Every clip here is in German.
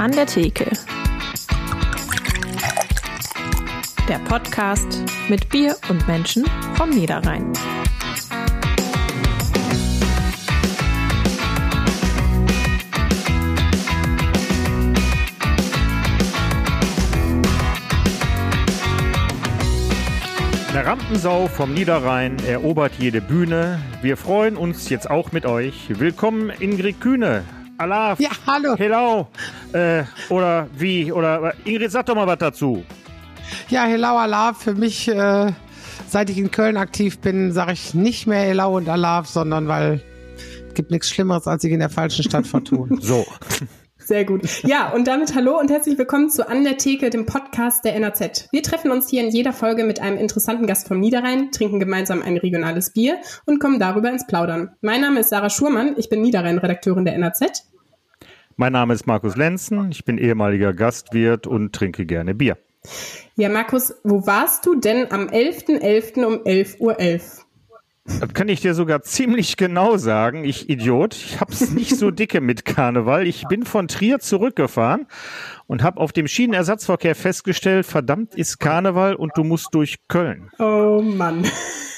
An der Theke. Der Podcast mit Bier und Menschen vom Niederrhein. Eine Rampensau vom Niederrhein erobert jede Bühne. Wir freuen uns jetzt auch mit euch. Willkommen Ingrid Kühne. Alaf. Ja, hallo. Hello. Äh, oder wie? Oder Ingrid, sag doch mal was dazu. Ja, Hello Alaf. Für mich, äh, seit ich in Köln aktiv bin, sage ich nicht mehr Hello und Alaf, sondern weil es gibt nichts Schlimmeres, als sich in der falschen Stadt vertun. So. Sehr gut. Ja, und damit hallo und herzlich willkommen zu An der Theke, dem Podcast der NAZ. Wir treffen uns hier in jeder Folge mit einem interessanten Gast vom Niederrhein, trinken gemeinsam ein regionales Bier und kommen darüber ins Plaudern. Mein Name ist Sarah Schurmann, ich bin Niederrhein-Redakteurin der NAZ. Mein Name ist Markus Lenzen, ich bin ehemaliger Gastwirt und trinke gerne Bier. Ja, Markus, wo warst du denn am 11.11. .11. um 11.11 Uhr? .11? Das kann ich dir sogar ziemlich genau sagen, ich Idiot. Ich hab's nicht so dicke mit Karneval. Ich bin von Trier zurückgefahren und habe auf dem Schienenersatzverkehr festgestellt, verdammt ist Karneval und du musst durch Köln. Oh Mann.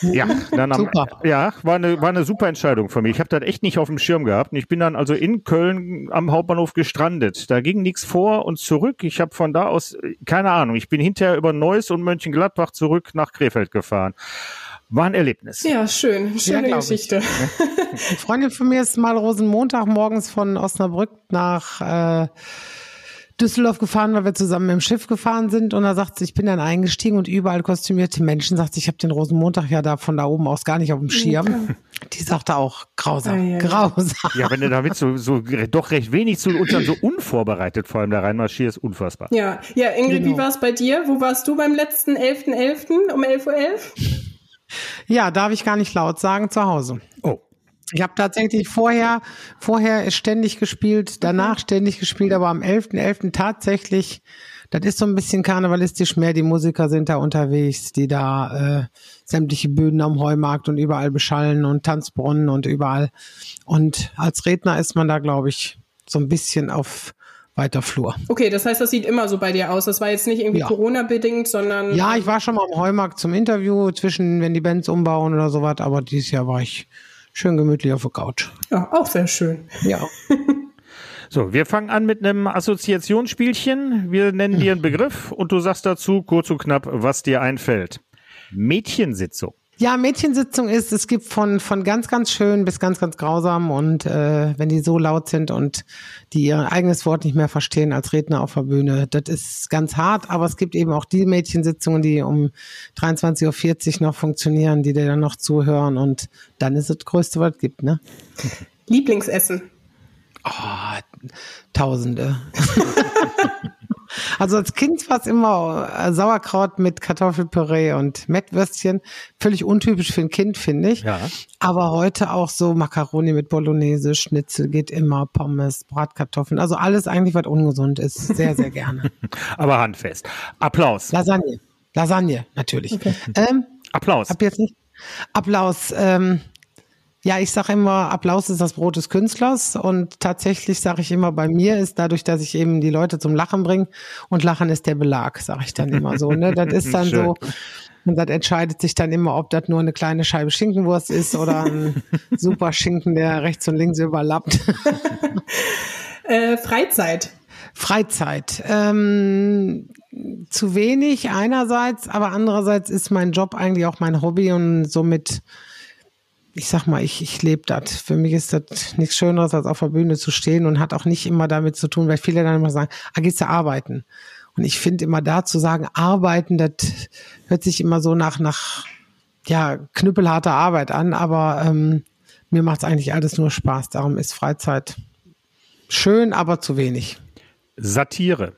Ja, dann am, Super. ja, war eine, war eine super Entscheidung für mich. Ich habe das echt nicht auf dem Schirm gehabt. Und ich bin dann also in Köln am Hauptbahnhof gestrandet. Da ging nichts vor und zurück. Ich habe von da aus, äh, keine Ahnung, ich bin hinterher über Neuss und Mönchengladbach zurück nach Krefeld gefahren. War ein Erlebnis. Ja, schön. Schöne ich. Geschichte. Eine Freundin von mir ist mal Rosenmontag morgens von Osnabrück nach äh, Düsseldorf gefahren, weil wir zusammen im Schiff gefahren sind. Und da sagt sie, ich bin dann eingestiegen und überall kostümierte Menschen. Sagt sie, ich habe den Rosenmontag ja da von da oben aus gar nicht auf dem Schirm. Die sagte auch, grausam, ei, ei. grausam. Ja, wenn du damit so, so doch recht wenig zu uns dann so unvorbereitet vor allem da reinmarschierst, unfassbar. Ja, ja, Ingrid, Genau. wie war es bei dir? Wo warst du beim letzten 11.11. um 11.11 Uhr? Ja, darf ich gar nicht laut sagen, zu Hause. Oh. Ich habe tatsächlich vorher, vorher ständig gespielt, danach ständig gespielt, aber am 11.11. tatsächlich, das ist so ein bisschen karnevalistisch mehr, die Musiker sind da unterwegs, die da äh, sämtliche Bühnen am Heumarkt und überall beschallen und Tanzbrunnen und überall. Und als Redner ist man da, glaube ich, so ein bisschen auf weiter Flur. Okay, das heißt, das sieht immer so bei dir aus. Das war jetzt nicht irgendwie Ja. Corona-bedingt, sondern. Ja, ich war schon mal am Heumarkt zum Interview zwischen, wenn die Bands umbauen oder sowas, aber dieses Jahr war ich schön gemütlich auf der Couch. ja, auch sehr schön. Ja. So, wir fangen an mit einem Assoziationsspielchen. Wir nennen dir einen Begriff und du sagst dazu kurz und knapp, was dir einfällt. Mädchensitzung. Ja, Mädchensitzung ist, es gibt von, von ganz, ganz schön bis ganz, ganz grausam und äh, wenn die so laut sind und die ihr eigenes Wort nicht mehr verstehen als Redner auf der Bühne, das ist ganz hart, aber es gibt eben auch die Mädchensitzungen, die um 23.40 Uhr noch funktionieren, die dir dann noch zuhören und dann ist es das Größte, was es gibt, ne? Lieblingsessen. Oh, Tausende. also als Kind war es immer äh, Sauerkraut mit Kartoffelpüree und Mettwürstchen. Völlig untypisch für ein Kind, finde ich. Ja. Aber heute auch so Macaroni mit Bolognese, Schnitzel geht immer, Pommes, Bratkartoffeln. Also alles eigentlich, was ungesund ist. Sehr, sehr gerne. Aber handfest. Applaus. Lasagne. Lasagne, natürlich. Ähm, Applaus. hab jetzt nicht. Applaus. Ähm, ja, ich sage immer, Applaus ist das Brot des Künstlers und tatsächlich sage ich immer, bei mir ist dadurch, dass ich eben die Leute zum Lachen bringe und Lachen ist der Belag, sage ich dann immer so. Ne? Das ist dann Schön. so, und das entscheidet sich dann immer, ob das nur eine kleine Scheibe Schinkenwurst ist oder ein super Schinken, der rechts und links überlappt. Äh, Freizeit. Freizeit. Ähm, zu wenig einerseits, aber andererseits ist mein Job eigentlich auch mein Hobby und somit, ich sag mal, ich, ich lebe das. Für mich ist das nichts Schöneres, als auf der Bühne zu stehen und hat auch nicht immer damit zu tun, weil viele dann immer sagen, ah, gehst du arbeiten? Und ich finde immer da zu sagen, arbeiten, das hört sich immer so nach, nach ja, knüppelharter Arbeit an, aber ähm, mir macht es eigentlich alles nur Spaß. Darum ist Freizeit schön, aber zu wenig. Satire.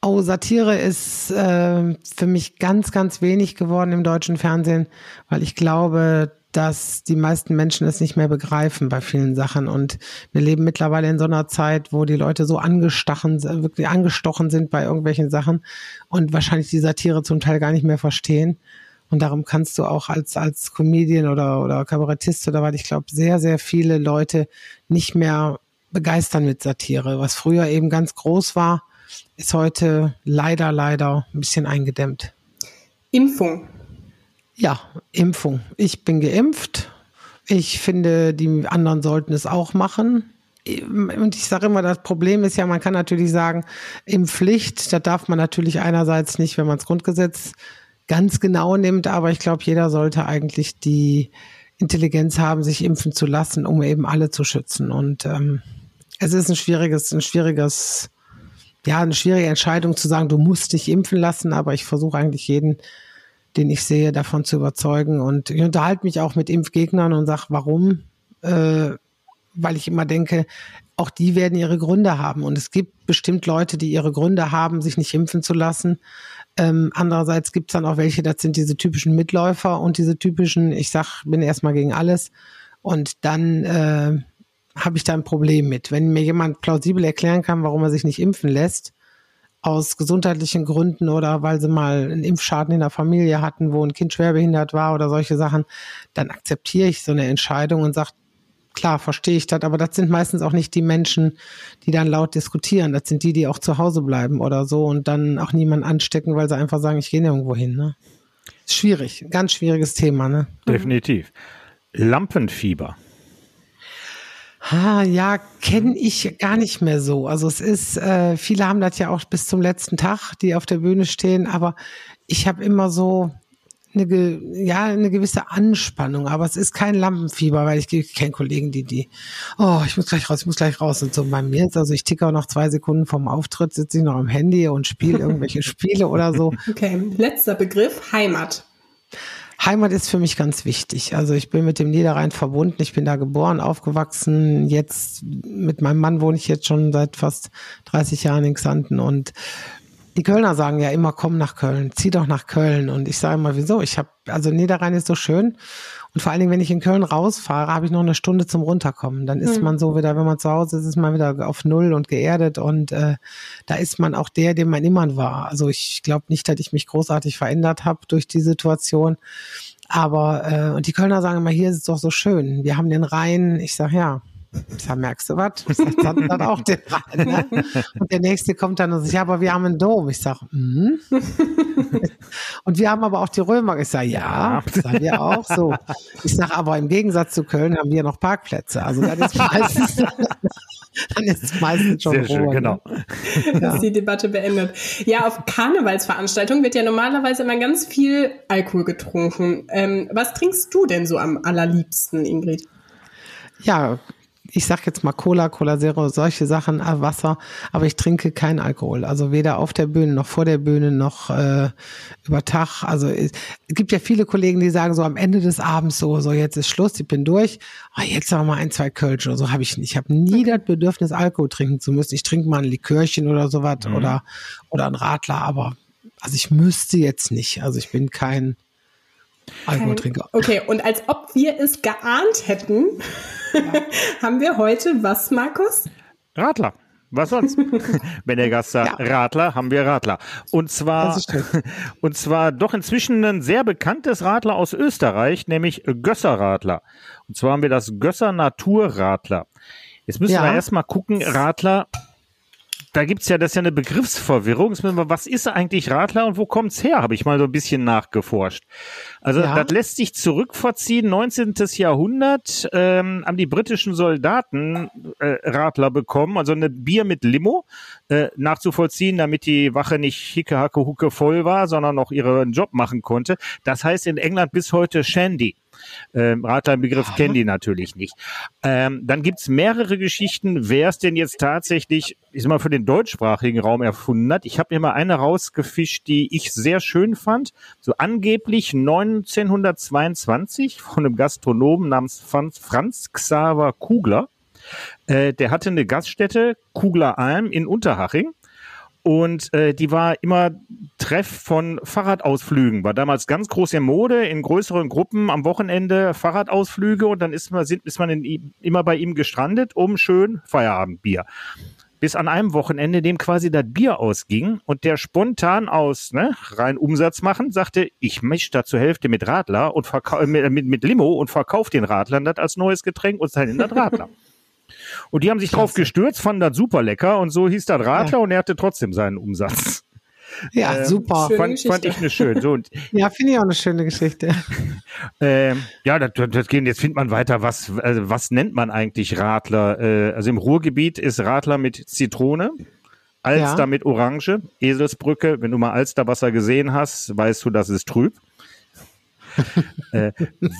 Oh, Satire ist äh, für mich ganz, ganz wenig geworden im deutschen Fernsehen, weil ich glaube, dass die meisten Menschen es nicht mehr begreifen bei vielen Sachen. Und wir leben mittlerweile in so einer Zeit, wo die Leute so angestachen, wirklich angestochen sind bei irgendwelchen Sachen und wahrscheinlich die Satire zum Teil gar nicht mehr verstehen. Und darum kannst du auch als, als Comedian oder, oder Kabarettist oder was, ich glaube, sehr, sehr viele Leute nicht mehr begeistern mit Satire. Was früher eben ganz groß war, ist heute leider, leider ein bisschen eingedämmt. Impfung. Ja, Impfung. Ich bin geimpft. Ich finde, die anderen sollten es auch machen. Und ich sage immer, das Problem ist ja, man kann natürlich sagen, Impfpflicht, da darf man natürlich einerseits nicht, wenn man das Grundgesetz ganz genau nimmt, aber ich glaube, jeder sollte eigentlich die Intelligenz haben, sich impfen zu lassen, um eben alle zu schützen. Und ähm, es ist ein schwieriges, ein schwieriges, ja, eine schwierige Entscheidung zu sagen, du musst dich impfen lassen, aber ich versuche eigentlich jeden, den ich sehe, davon zu überzeugen. Und ich unterhalte mich auch mit Impfgegnern und sage, warum? Äh, weil ich immer denke, auch die werden ihre Gründe haben. Und es gibt bestimmt Leute, die ihre Gründe haben, sich nicht impfen zu lassen. Ähm, andererseits gibt es dann auch welche, das sind diese typischen Mitläufer und diese typischen, ich sag, bin erstmal gegen alles. Und dann äh, habe ich da ein Problem mit. Wenn mir jemand plausibel erklären kann, warum er sich nicht impfen lässt, aus gesundheitlichen Gründen oder weil sie mal einen Impfschaden in der Familie hatten, wo ein Kind schwerbehindert war oder solche Sachen, dann akzeptiere ich so eine Entscheidung und sage, klar, verstehe ich das, aber das sind meistens auch nicht die Menschen, die dann laut diskutieren. Das sind die, die auch zu Hause bleiben oder so und dann auch niemanden anstecken, weil sie einfach sagen, ich gehe nirgendwo hin. Ne? Schwierig, ganz schwieriges Thema. Ne? Definitiv. Lampenfieber. Ah, ja, kenne ich gar nicht mehr so. Also es ist, äh, viele haben das ja auch bis zum letzten Tag, die auf der Bühne stehen, aber ich habe immer so, eine, ja, eine gewisse Anspannung, aber es ist kein Lampenfieber, weil ich, ich kenne Kollegen, die, die, oh, ich muss gleich raus, ich muss gleich raus. Und so bei mir jetzt, also ich ticke auch noch zwei Sekunden vom Auftritt, sitze ich noch am Handy und spiele irgendwelche Spiele oder so. Okay, letzter Begriff, Heimat. Heimat ist für mich ganz wichtig. Also ich bin mit dem Niederrhein verbunden. Ich bin da geboren, aufgewachsen. Jetzt mit meinem Mann wohne ich jetzt schon seit fast 30 Jahren in Xanten und die Kölner sagen ja immer, komm nach Köln, zieh doch nach Köln. Und ich sage immer, wieso? Ich habe, also Niederrhein ist so schön. Und vor allen Dingen, wenn ich in Köln rausfahre, habe ich noch eine Stunde zum Runterkommen. Dann ist mhm. man so wieder, wenn man zu Hause ist, ist man wieder auf Null und geerdet. Und äh, da ist man auch der, dem man immer war. Also ich glaube nicht, dass ich mich großartig verändert habe durch die Situation. Aber, äh, und die Kölner sagen immer, hier ist es doch so schön. Wir haben den Rhein. Ich sage, ja, ich sag, merkst du was? Ich sag, dann, dann auch den rein. Ne? Und der nächste kommt dann und sagt, ja, aber wir haben einen Dom. Ich sag, mm. Und wir haben aber auch die Römer. Ich sag, ja, das haben wir auch so. Ich sag, aber im Gegensatz zu Köln haben wir noch Parkplätze. Also das ist meistens, dann ist es meistens schon Sehr schön, Ruhe, genau. Ne? Ja. Ist die Debatte beendet. Ja, auf Karnevalsveranstaltungen wird ja normalerweise immer ganz viel Alkohol getrunken. Ähm, was trinkst du denn so am allerliebsten, Ingrid? Ja, ich sag jetzt mal Cola, Cola Zero, solche Sachen, äh, Wasser, aber ich trinke keinen Alkohol. Also weder auf der Bühne noch vor der Bühne noch äh, über Tag. Also es gibt ja viele Kollegen, die sagen so am Ende des Abends so, so jetzt ist Schluss, ich bin durch. Oh, jetzt noch mal ein, zwei Kölsch oder so habe ich nicht. Ich habe nie das Bedürfnis, Alkohol trinken zu müssen. Ich trinke mal ein Likörchen oder sowas mhm. oder, oder ein Radler, aber also ich müsste jetzt nicht. Also ich bin kein Alkoholtrinker. Okay, und als ob wir es geahnt hätten, ja. haben wir heute was, Markus? Radler. Was sonst? Wenn der Gast sagt ja. Radler, haben wir Radler. Und zwar, und zwar doch inzwischen ein sehr bekanntes Radler aus Österreich, nämlich Gösser Radler. Und zwar haben wir das Gösser Naturradler. Jetzt müssen ja. wir erstmal gucken, Radler, da gibt's ja, das ist ja eine Begriffsverwirrung. Was ist eigentlich Radler und wo kommt's her? Habe ich mal so ein bisschen nachgeforscht. Also ja. das lässt sich zurückverziehen. 19. Jahrhundert ähm, haben die britischen Soldaten äh, Radler bekommen, also eine Bier mit Limo äh, nachzuvollziehen, damit die Wache nicht hicke, hacke, hucke voll war, sondern noch ihren Job machen konnte. Das heißt in England bis heute Shandy. Ähm, Radlerbegriff ja. kennen die natürlich nicht. Ähm, dann gibt's mehrere Geschichten, wer es denn jetzt tatsächlich, ich sag mal, für den deutschsprachigen Raum erfunden hat. Ich habe mir mal eine rausgefischt, die ich sehr schön fand. So angeblich 1922 von einem Gastronomen namens Franz, Franz Xaver Kugler. Äh, der hatte eine Gaststätte, Kugler Alm in Unterhaching. Und äh, die war immer Treff von Fahrradausflügen. War damals ganz groß in Mode, in größeren Gruppen am Wochenende Fahrradausflüge und dann ist man, sind, ist man in, immer bei ihm gestrandet, um schön Feierabendbier. Bis an einem Wochenende, dem quasi das Bier ausging und der spontan aus ne, rein Umsatz machen, sagte, ich mische da zur Hälfte mit Radler und mit, mit, mit Limo und verkaufe den Radlern das als neues Getränk und sein in das Radler. Und die haben sich drauf gestürzt, fanden das super lecker und so hieß das Radler und er hatte trotzdem seinen Umsatz. Ja, Ähm, super. Fand, fand ich eine schön. So, und, Ja, finde ich auch eine schöne Geschichte. ähm, ja, das, das gehen, jetzt findet man weiter, was, also was nennt man eigentlich Radler? Äh, also im Ruhrgebiet ist Radler mit Zitrone, Alster Ja. mit Orange, Eselsbrücke. Wenn du mal Alsterwasser gesehen hast, weißt du, das ist trüb. Äh,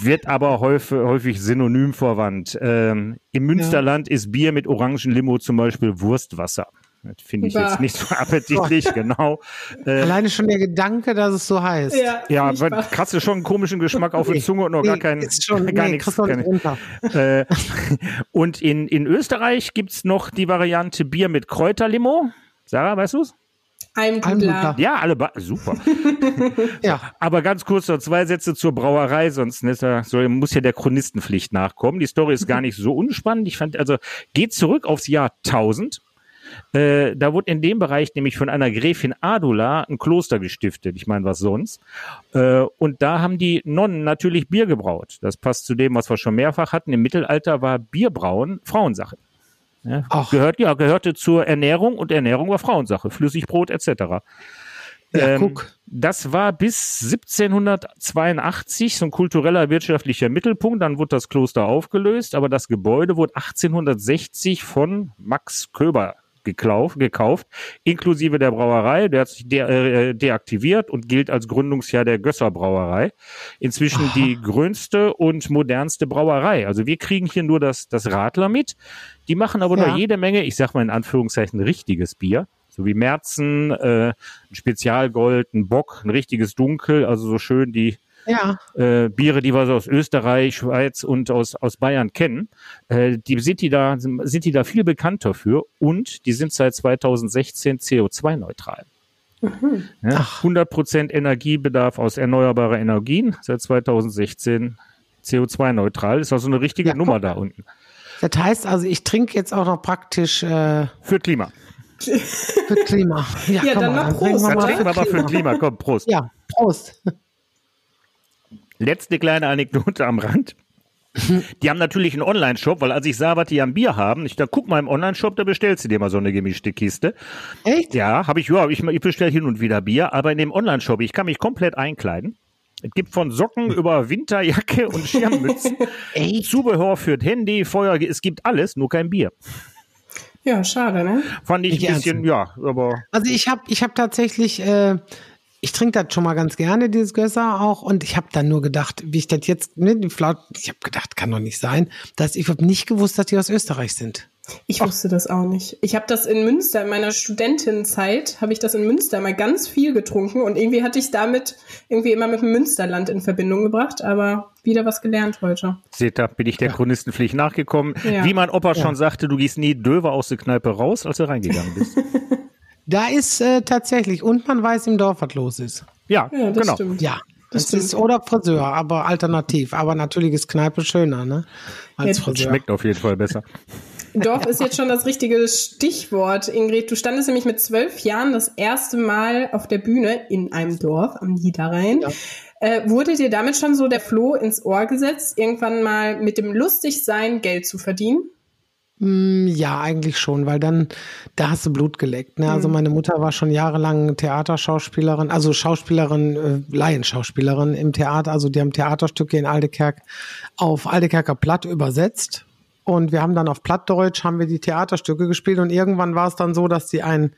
wird aber häufig, häufig synonym verwandt. Ähm, Im Münsterland ist Bier mit Orangenlimo zum Beispiel Wurstwasser. Das finde ich jetzt nicht so appetitlich, genau. Äh, Alleine schon der Gedanke, dass es so heißt. ja, aber furchtbar. krass ist schon einen komischen Geschmack auf der Zunge und noch gar kein, ist schon, gar nee, nichts. du Gar. Äh, und in, in Österreich gibt's noch die Variante Bier mit Kräuterlimo. Sarah, weißt du's? Almdudler. Ja, alle ba super. Ja, Aber ganz kurz noch zwei Sätze zur Brauerei, sonst ne, soll, muss ja der Chronistenpflicht nachkommen. Die Story ist gar nicht so unspannend. Ich fand, also geht zurück aufs Jahr 1000. Äh, da wurde in dem Bereich nämlich von einer Gräfin Adula ein Kloster gestiftet. Ich meine, was sonst? Äh, und da haben die Nonnen natürlich Bier gebraut. Das passt zu dem, was wir schon mehrfach hatten. Im Mittelalter war Bierbrauen Frauensache. Ja, gehört, ja, gehörte zur Ernährung und Ernährung war Frauensache. Flüssigbrot etc. ja Ähm, guck. Das war bis 1782 so ein kultureller wirtschaftlicher Mittelpunkt. Dann wurde das Kloster aufgelöst, aber das Gebäude wurde 1860 von Max Köber gekauft, gekauft inklusive der Brauerei. Der hat sich de äh, deaktiviert und gilt als Gründungsjahr der Gösser Brauerei. Inzwischen die größte und modernste Brauerei. Also wir kriegen hier nur das, das Radler mit. Die machen aber Ja. noch jede Menge, ich sag mal in Anführungszeichen, richtiges Bier. So wie Merzen, äh, ein Spezialgold, ein Bock, ein richtiges Dunkel, also so schön die Ja, äh, Biere, die wir so aus Österreich, Schweiz und aus, aus Bayern kennen, äh, die sind die da, sind die da viel bekannter für und die sind seit 2016 CO2-neutral. Ja, 100% Energiebedarf aus erneuerbarer Energien seit 2016 CO2-neutral. Ist also eine richtige Ja, Nummer da unten. das heißt also, ich trinke jetzt auch noch praktisch äh, Für Klima. für Klima. Ja, Ja, komm dann mal, noch trinken Prost. wir Dann mal trinken wir aber für Klima. Komm, Prost. Ja, Prost. Letzte kleine Anekdote am Rand. Die haben natürlich einen Online-Shop, weil als ich sah, was die am Bier haben, ich da guck mal im Online-Shop, da bestellst du dir mal so eine gemischte Kiste. Echt? Ja, habe ich, ja, ich, ich bestelle hin und wieder Bier, aber in dem Online-Shop, ich kann mich komplett einkleiden. Es gibt von Socken über Winterjacke und Schirmmützen? Zubehör für das Handy, Feuer, es gibt alles, nur kein Bier. Ja, schade, ne? Fand ich Nicht ein bisschen, ja, aber Also ich habe ich hab tatsächlich, äh, ich trinke das schon mal ganz gerne, dieses Gösser auch. Und ich habe dann nur gedacht, wie ich das jetzt, ne, die Flaut, ich habe gedacht, kann doch nicht sein, dass ich habe nicht gewusst, dass die aus Österreich sind. Ich wusste das auch nicht. Ich habe das in Münster, in meiner Studentenzeit, habe ich das in Münster mal ganz viel getrunken und irgendwie hatte ich damit irgendwie immer mit dem Münsterland in Verbindung gebracht, aber wieder was gelernt heute. seht da bin ich der Chronistenpflicht nachgekommen. Ja. Wie mein Opa schon sagte, du gehst nie döver aus der Kneipe raus, als du reingegangen bist. Da ist äh, tatsächlich, und man weiß im Dorf, was los ist. Ja, Ja, das genau. stimmt. Ja. Das Das, ist, oder Friseur, aber alternativ. Aber natürlich ist Kneipe schöner, ne? Als Ja, Friseur. Schmeckt auf jeden Fall besser. Dorf ist jetzt schon das richtige Stichwort, Ingrid. Du standest nämlich mit zwölf Jahren das erste Mal auf der Bühne in einem Dorf am Niederrhein. Ja. Äh, wurde dir damit schon so der Floh ins Ohr gesetzt, irgendwann mal mit dem Lustigsein Geld zu verdienen? Mm, Ja, eigentlich schon, weil dann, da hast du Blut geleckt. Ne? Also meine Mutter war schon jahrelang Theaterschauspielerin, also Schauspielerin, äh, Laienschauspielerin im Theater. Also die haben Theaterstücke in Aldekerk auf Aldekerker Platt übersetzt. Und wir haben dann auf Plattdeutsch haben wir die Theaterstücke gespielt und irgendwann war es dann so, dass sie ein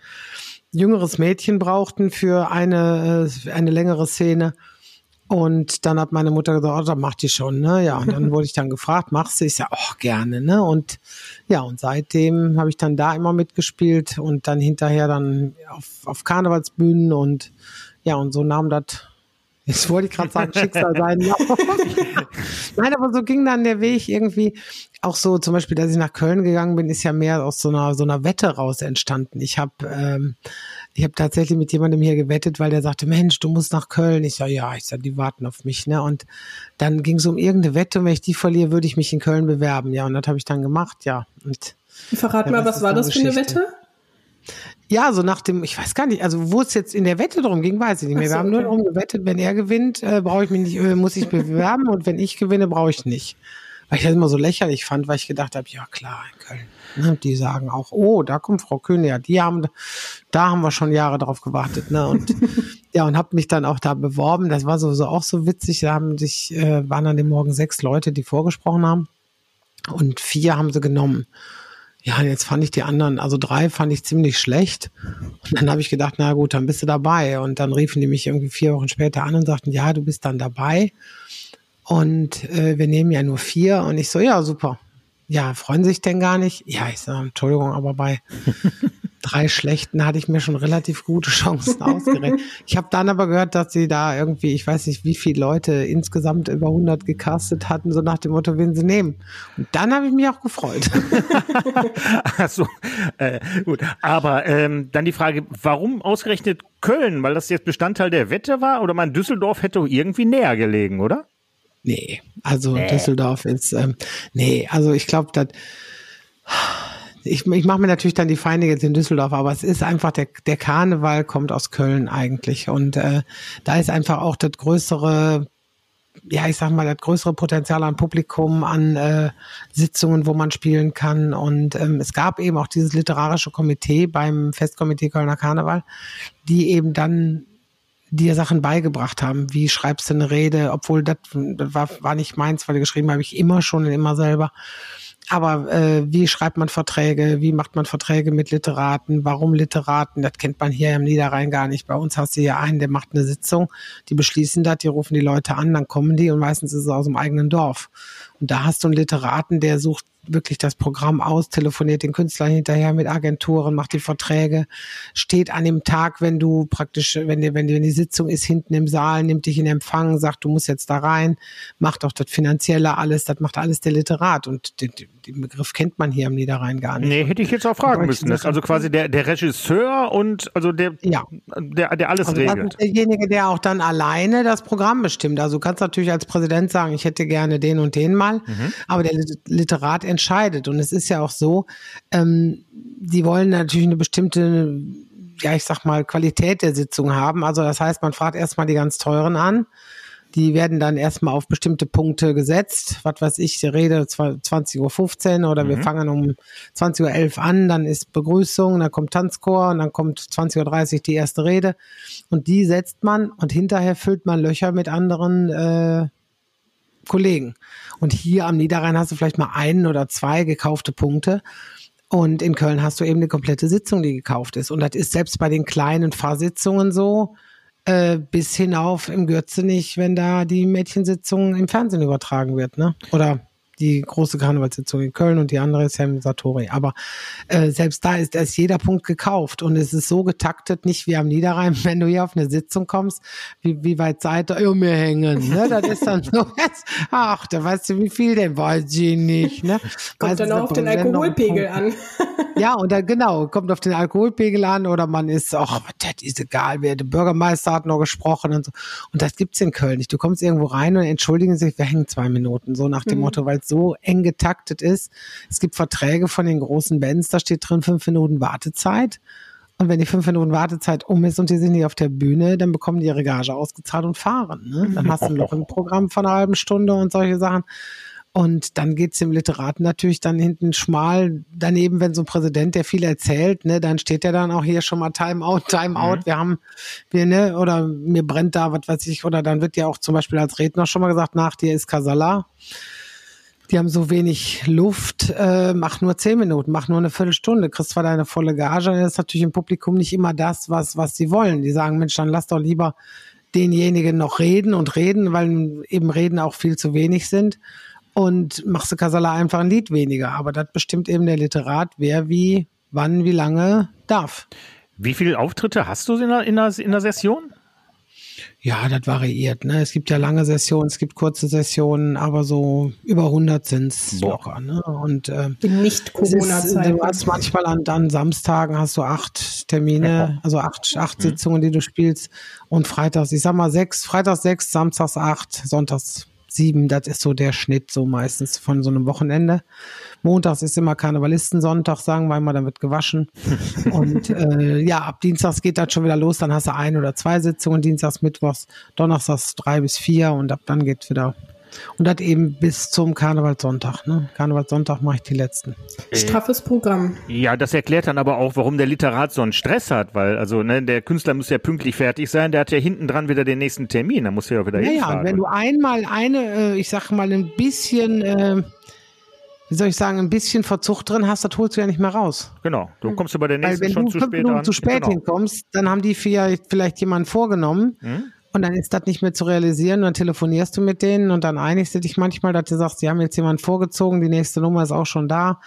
jüngeres Mädchen brauchten für eine, äh, eine längere Szene. Und dann hat meine Mutter gesagt, oh, das macht die schon, ne? Ja, und dann wurde ich dann gefragt, machst du? Ich sag, oh, gerne, ne? Und ja, und seitdem habe ich dann da immer mitgespielt und dann hinterher dann auf, auf Karnevalsbühnen und ja, und so nahm das, jetzt wollte ich gerade sagen, Schicksal sein. Nein, aber so ging dann der Weg irgendwie auch so, zum Beispiel, dass ich nach Köln gegangen bin, ist ja mehr aus so einer, so einer Wette raus entstanden. Ich habe ähm, ich habe tatsächlich mit jemandem hier gewettet, weil der sagte, Mensch, du musst nach Köln. Ich sag, ja, ich sag, die warten auf mich, ne? Und dann ging es um irgendeine Wette, und wenn ich die verliere, würde ich mich in Köln bewerben. Ja, und das habe ich dann gemacht, ja. Und Verrat Ja, mal, was war das für eine Geschichte. Wette? ja, so nach dem, ich weiß gar nicht, also wo es jetzt in der Wette drum ging, weiß ich nicht mehr. So, Wir haben nur darum gewettet, wenn er gewinnt, äh, brauche ich mich nicht, äh, muss ich bewerben und wenn ich gewinne, brauche ich nicht. weil ich das immer so lächerlich fand, weil ich gedacht habe, ja klar, in Köln. Ne, die sagen auch, oh, da kommt Frau Köhn, ja, die haben, da haben wir schon Jahre drauf gewartet, ne? Und ja, und habe mich dann auch da beworben. Das war sowieso auch so witzig. Da haben sich, äh, waren an dem Morgen sechs Leute, die vorgesprochen haben. Und vier haben sie genommen. Ja, jetzt fand ich die anderen, also drei fand ich ziemlich schlecht. Und dann habe ich gedacht, na gut, dann bist du dabei. Und dann riefen die mich irgendwie vier Wochen später an und sagten, ja, du bist dann dabei. Und äh, wir nehmen ja nur vier. Und ich so, ja, super. Ja, freuen sich denn gar nicht? Ja, ich sage, Entschuldigung, aber bei drei schlechten hatte ich mir schon relativ gute Chancen ausgerechnet. Ich habe dann aber gehört, dass sie da irgendwie, ich weiß nicht, wie viele Leute insgesamt über 100 gecastet hatten, so nach dem Motto, wen sie nehmen. Und dann habe ich mich auch gefreut. Achso, äh, gut. Aber ähm, dann die Frage, warum ausgerechnet Köln? Weil das jetzt Bestandteil der Wette war? Oder mein Düsseldorf hätte irgendwie näher gelegen, oder? Nee, also nee. Düsseldorf ist, ähm, nee, also ich glaube, dass ich, ich mache mir natürlich dann die Feinde jetzt in Düsseldorf, aber es ist einfach, der, der Karneval kommt aus Köln eigentlich. Und äh, da ist einfach auch das größere, ja, ich sag mal, das größere Potenzial an Publikum, an äh, Sitzungen, wo man spielen kann. Und ähm, es gab eben auch dieses literarische Komitee beim Festkomitee Kölner Karneval, die eben dann dir Sachen beigebracht haben. Wie schreibst du eine Rede? Obwohl das, war, war nicht meins, weil geschrieben habe ich immer schon und immer selber. Aber äh, wie schreibt man Verträge? Wie macht man Verträge mit Literaten? Warum Literaten? Das kennt man hier im Niederrhein gar nicht. Bei uns hast du ja einen, der macht eine Sitzung, die beschließen das, die rufen die Leute an, dann kommen die und meistens ist es aus dem eigenen Dorf. Und da hast du einen Literaten, der sucht wirklich das Programm aus, telefoniert den Künstler hinterher mit Agenturen, macht die Verträge, steht an dem Tag, wenn du praktisch, wenn die, wenn die, wenn die Sitzung ist hinten im Saal, nimmt dich in Empfang, sagt, du musst jetzt da rein, macht auch das Finanzielle alles, das macht alles der Literat und den, den Begriff kennt man hier im Niederrhein gar nicht. Nee, hätte ich jetzt auch fragen müssen. Das ist also quasi der, der Regisseur und also der, ja. der, der alles also regelt. Derjenige, der auch dann alleine das Programm bestimmt. Also du kannst natürlich als Präsident sagen, ich hätte gerne den und den mal, mhm. aber der Literat entscheidet. Und es ist ja auch so, ähm, die wollen natürlich eine bestimmte, ja, ich sag mal, Qualität der Sitzung haben. Also das heißt, man fragt erstmal die ganz teuren an. Die werden dann erstmal auf bestimmte Punkte gesetzt. Was weiß ich, die Rede 20.15 Uhr oder mhm. wir fangen um 20.11 Uhr an, dann ist Begrüßung, dann kommt Tanzchor und dann kommt 20.30 Uhr die erste Rede. Und die setzt man und hinterher füllt man Löcher mit anderen äh, Kollegen. Und hier am Niederrhein hast du vielleicht mal einen oder zwei gekaufte Punkte. Und in Köln hast du eben eine komplette Sitzung, die gekauft ist. Und das ist selbst bei den kleinen Fahrsitzungen so, äh, bis hinauf im Gürzenich, wenn da die Mädchensitzung im Fernsehen übertragen wird, ne? Oder die große Karnevalssitzung in Köln und die andere ist ja im Satori. Aber äh, selbst da ist, ist jeder Punkt gekauft und es ist so getaktet, nicht wie am Niederrhein, wenn du hier auf eine Sitzung kommst, wie, wie weit seid ihr um mir hängen. Ne? Das ist dann so, ach, da weißt du, wie viel denn weiß ich nicht. Ne? Kommt dann auch auf den Alkoholpegel an. ja, und dann genau, kommt auf den Alkoholpegel an oder man ist, ach, das ist egal, wer der Bürgermeister hat noch gesprochen und so. Und das gibt's in Köln nicht. Du kommst irgendwo rein und entschuldigen sich, wir hängen zwei Minuten, so nach dem mhm. Motto, weil so eng getaktet ist. Es gibt Verträge von den großen Bands, da steht drin fünf Minuten Wartezeit. Und wenn die fünf Minuten Wartezeit um ist und die sind nicht auf der Bühne, dann bekommen die ihre Gage ausgezahlt und fahren. Ne? Dann hast du ein Loch im Programm von einer halben Stunde und solche Sachen. Und dann geht's dem Literaten natürlich dann hinten schmal daneben, wenn so ein Präsident, der viel erzählt, ne, dann steht der dann auch hier schon mal Timeout, Timeout. Mhm. Wir haben, wir, ne, oder mir brennt da, was weiß ich, oder dann wird ja auch zum Beispiel als Redner schon mal gesagt, nach dir ist Kasala die haben so wenig Luft, äh, mach nur zehn Minuten, mach nur eine Viertelstunde, kriegst zwar deine volle Gage, das ist natürlich im Publikum nicht immer das, was, was sie wollen. Die sagen, Mensch, dann lass doch lieber denjenigen noch reden und reden, weil eben Reden auch viel zu wenig sind. Und machst du Kasala einfach ein Lied weniger. Aber das bestimmt eben der Literat, wer wie, wann, wie lange darf. Wie viele Auftritte hast du in der, in der, in der Session? Ja, das variiert. Ne? Es gibt ja lange Sessionen, es gibt kurze Sessionen, aber so über 100 sind's locker. Ne? Und äh, in nicht Corona-Zeiten. Du hast manchmal an, an Samstagen hast du acht Termine, also acht, acht mhm. Sitzungen, die du spielst. Und freitags, ich sag mal sechs, freitags sechs, samstags acht, sonntags sieben. Das ist so der Schnitt so meistens von so einem Wochenende. Montags ist immer Karnevalistensonntag, sagen wir mal, dann wird gewaschen. und äh, ja, ab Dienstags geht das schon wieder los, dann hast du ein oder zwei Sitzungen, Dienstags, Mittwochs, Donnerstags drei bis vier und ab dann geht wieder Und das eben bis zum Karnevalssonntag. Ne? Karnevalssonntag mache ich die letzten. Straffes Programm. Ja, das erklärt dann aber auch, warum der Literat so einen Stress hat, weil also ne, der Künstler muss ja pünktlich fertig sein, der hat ja hinten dran wieder den nächsten Termin, da muss er ja wieder Naja, hinfahren. wenn du einmal eine, äh, ich sag mal, ein bisschen, äh, wie soll ich sagen, ein bisschen Verzucht drin hast, das holst du ja nicht mehr raus. genau, du kommst über der Weil nächsten wenn schon du zu spät Minuten an. zu spät genau. hinkommst, dann haben die vielleicht, vielleicht jemanden vorgenommen Hm? Und dann ist das nicht mehr zu realisieren. Dann telefonierst du mit denen und dann einigst du dich manchmal, dass du sagst, sie haben jetzt jemanden vorgezogen, die nächste Nummer ist auch schon da.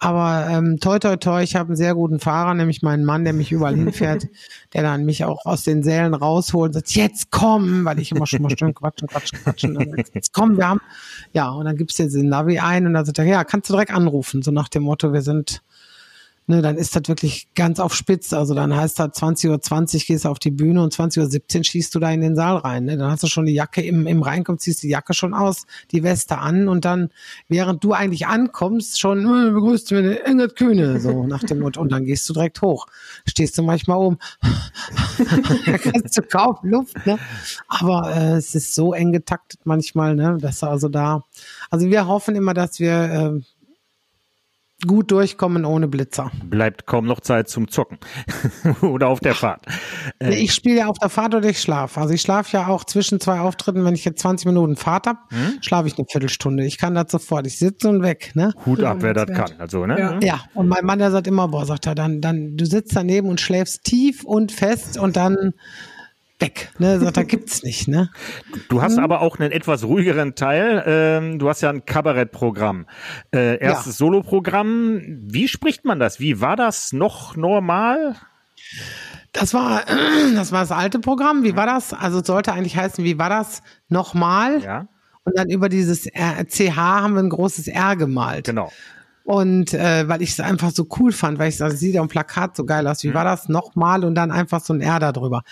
Aber ähm, toi toi toi, ich habe einen sehr guten Fahrer, nämlich meinen Mann, der mich überall hinfährt, der dann mich auch aus den Sälen rausholt und sagt, jetzt komm, weil ich immer schon mal schön quatschen, quatschen, quatschen. Jetzt komm, wir haben, ja, und dann gibst du jetzt den Navi ein und dann sagt er, ja, kannst du direkt anrufen, so nach dem Motto, wir sind ne, dann ist das wirklich ganz auf Spitz. Also dann heißt das 20.20 Uhr gehst du auf die Bühne und 20.17 Uhr schießt du da in den Saal rein. Ne? Dann hast du schon die Jacke im, im Reinkommen, ziehst die Jacke schon aus, die Weste an und dann, während du eigentlich ankommst, schon äh, begrüßt du mir Ingrid Kühne, so nach dem Motto. Und dann gehst du direkt hoch. Stehst du manchmal oben. da kannst du kaum Luft, ne? Aber äh, es ist so eng getaktet manchmal, ne? Dass du also da. Also wir hoffen immer, dass wir äh, gut durchkommen ohne Blitzer. Bleibt kaum noch Zeit zum Zocken oder auf der Fahrt. Nee, Ich spiele ja auf der Fahrt oder ich schlafe. Also ich schlafe ja auch zwischen zwei Auftritten, wenn ich jetzt 20 Minuten Fahrt hab, schlafe ich eine Viertelstunde. Ich kann das sofort. Ich sitze und weg, ne? Hut ab, wer das kann. Also, ne? Ja. Ja, und mein Mann, der sagt immer, boah, sagt er, dann, dann, du sitzt daneben und schläfst tief und fest und dann weg. Ne? Sagt er, gibt's nicht, ne? Du hast aber auch einen etwas ruhigeren Teil. Ähm, du hast ja ein Kabarettprogramm. Äh, erstes Soloprogramm. Wie spricht man das? Wie war das noch normal? Das war, das war das alte Programm. Wie war das? Also es sollte eigentlich heißen, wie war das nochmal? Ja, Und dann über dieses R CH haben wir ein großes R gemalt. genau. Und äh, weil ich es einfach so cool fand, weil ich das sieht ja am Plakat so geil aus. Wie war das nochmal? Und dann einfach so ein R da drüber.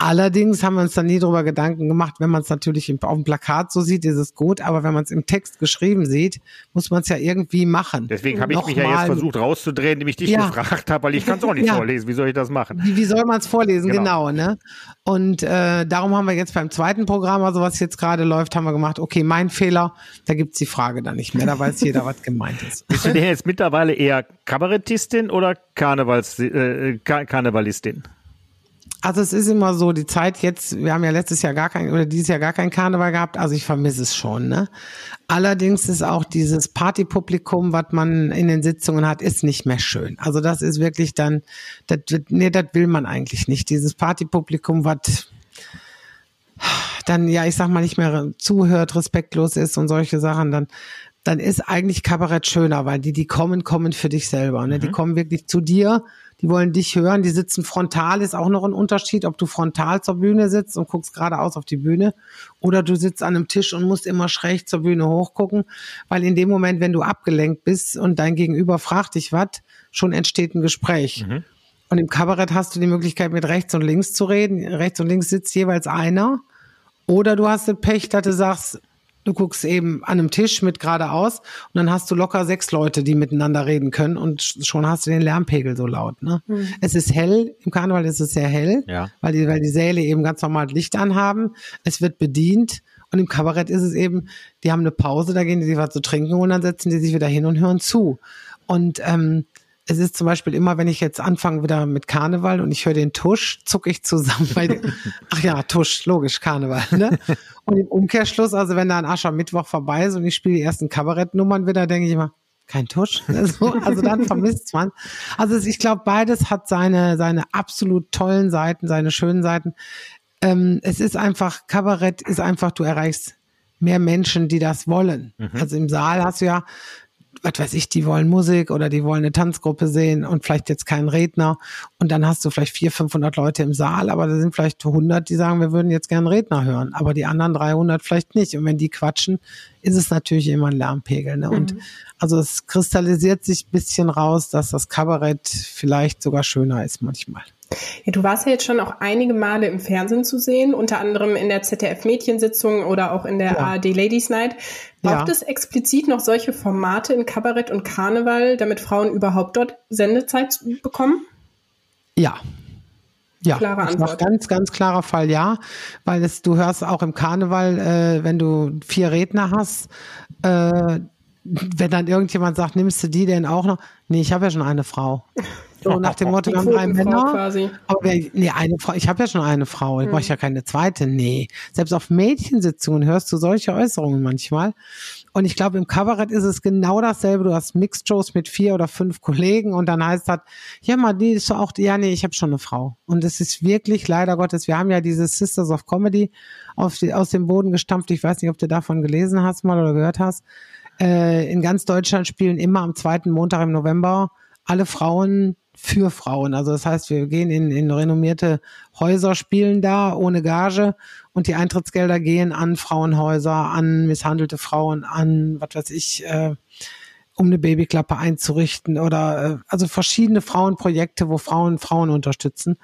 Allerdings haben wir uns da nie drüber Gedanken gemacht. Wenn man es natürlich auf dem Plakat so sieht, ist es gut. Aber wenn man es im Text geschrieben sieht, muss man es ja irgendwie machen. Deswegen habe ich mich ja jetzt versucht rauszudrehen, indem ich dich Ja. gefragt habe, weil ich kann es auch nicht Ja. vorlesen. Wie soll ich das machen? Wie, wie soll man es vorlesen? Genau. Genau, ne? Und äh, darum haben wir jetzt beim zweiten Programm, also was jetzt gerade läuft, haben wir gemacht, okay, mein Fehler, da gibt's die Frage dann nicht mehr. Da weiß jeder, was gemeint ist. Bist du denn jetzt mittlerweile eher Kabarettistin oder Karnevals, äh, Kar Karnevalistin? Also es ist immer so, die Zeit jetzt, wir haben ja letztes Jahr gar kein, oder dieses Jahr gar kein Karneval gehabt, also ich vermisse es schon, ne? Allerdings ist auch dieses Partypublikum, was man in den Sitzungen hat, ist nicht mehr schön. Also das ist wirklich dann, das, nee, das will man eigentlich nicht. Dieses Partypublikum, was dann, ja, ich sag mal, nicht mehr zuhört, respektlos ist und solche Sachen, dann, dann ist eigentlich Kabarett schöner, weil die, die kommen, kommen für dich selber. Ne? Die kommen wirklich zu dir, die wollen dich hören, die sitzen frontal, ist auch noch ein Unterschied, ob du frontal zur Bühne sitzt und guckst geradeaus auf die Bühne oder du sitzt an einem Tisch und musst immer schräg zur Bühne hochgucken, weil in dem Moment, wenn du abgelenkt bist und dein Gegenüber fragt dich was, schon entsteht ein Gespräch. Und im Kabarett hast du die Möglichkeit, mit rechts und links zu reden. Rechts und links sitzt jeweils einer. Oder du hast den Pech, dass du sagst, du guckst eben an einem Tisch mit geradeaus und dann hast du locker sechs Leute, die miteinander reden können und sch- schon hast du den Lärmpegel so laut. Ne? Es ist hell, im Karneval ist es sehr hell, Ja. weil, die, weil die Säle eben ganz normal Licht anhaben. Es wird bedient und im Kabarett ist es eben, die haben eine Pause, da gehen die sich was zu trinken und dann setzen die sich wieder hin und hören zu. Und ähm, es ist zum Beispiel immer, wenn ich jetzt anfange wieder mit Karneval und ich höre den Tusch, zucke ich zusammen bei den, ach ja, Tusch, logisch, Karneval, ne? Und im Umkehrschluss, also wenn da ein Aschermittwoch vorbei ist und ich spiele die ersten Kabarettnummern wieder, denke ich immer, kein Tusch. Also, also dann vermisst man. Also ich glaube, beides hat seine, seine absolut tollen Seiten, seine schönen Seiten. Ähm, es ist einfach, Kabarett ist einfach, du erreichst mehr Menschen, die das wollen. Also im Saal hast du ja, was weiß ich, die wollen Musik oder die wollen eine Tanzgruppe sehen und vielleicht jetzt keinen Redner. Und dann hast du vielleicht 400, 500 Leute im Saal, aber da sind vielleicht 100, die sagen, wir würden jetzt gerne einen Redner hören, aber die anderen 300 vielleicht nicht. Und wenn die quatschen, ist es natürlich immer ein Lärmpegel. Ne? Und also es kristallisiert sich ein bisschen raus, dass das Kabarett vielleicht sogar schöner ist manchmal. Ja, du warst ja jetzt schon auch einige Male im Fernsehen zu sehen, unter anderem in der ZDF-Mädchensitzung oder auch in der Ja. ARD Ladies Night. Braucht Ja. es explizit noch solche Formate in Kabarett und Karneval, damit Frauen überhaupt dort Sendezeit bekommen? Ja. Ja, Klare Antwort. ganz, ganz klarer Fall ja, weil es, du hörst auch im Karneval, äh, wenn du vier Redner hast, äh, wenn dann irgendjemand sagt, nimmst du die denn auch noch? Nee, ich habe ja schon eine Frau. So nach dem Motto, wir haben drei Männer. quasi. Aber wer, nee, eine Frau, ich habe ja schon eine Frau, ich brauche ja keine zweite. Nee. Selbst auf Mädchensitzungen hörst du solche Äußerungen manchmal. Und ich glaube, im Kabarett ist es genau dasselbe. Du hast Mixed-Shows mit vier oder fünf Kollegen und dann heißt das, ja, mal, die ist auch, ja, nee, ich habe schon eine Frau. Und es ist wirklich, leider Gottes, wir haben ja diese Sisters of Comedy auf die, aus dem Boden gestampft. Ich weiß nicht, ob du davon gelesen hast mal oder gehört hast. Äh, in ganz Deutschland spielen immer am zweiten Montag im November alle Frauen für Frauen. Also das heißt, wir gehen in, in renommierte Häuser, spielen da ohne Gage und die Eintrittsgelder gehen an Frauenhäuser, an misshandelte Frauen, an, was weiß ich, äh, um eine Babyklappe einzurichten oder äh, also verschiedene Frauenprojekte, wo Frauen Frauen unterstützen.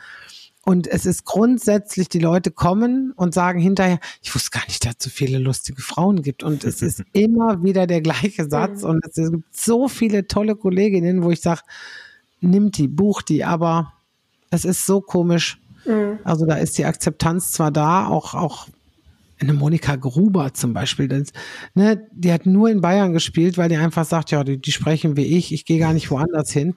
Und es ist grundsätzlich, die Leute kommen und sagen hinterher, ich wusste gar nicht, dass es so viele lustige Frauen gibt. Und es ist immer wieder der gleiche Satz. Und es gibt so viele tolle Kolleginnen, wo ich sage, nimmt die, bucht die, aber es ist so komisch. Also da ist die Akzeptanz zwar da, auch, auch eine Monika Gruber zum Beispiel, das, ne, die hat nur in Bayern gespielt, weil die einfach sagt, ja, die, die sprechen wie ich, ich gehe gar nicht woanders hin.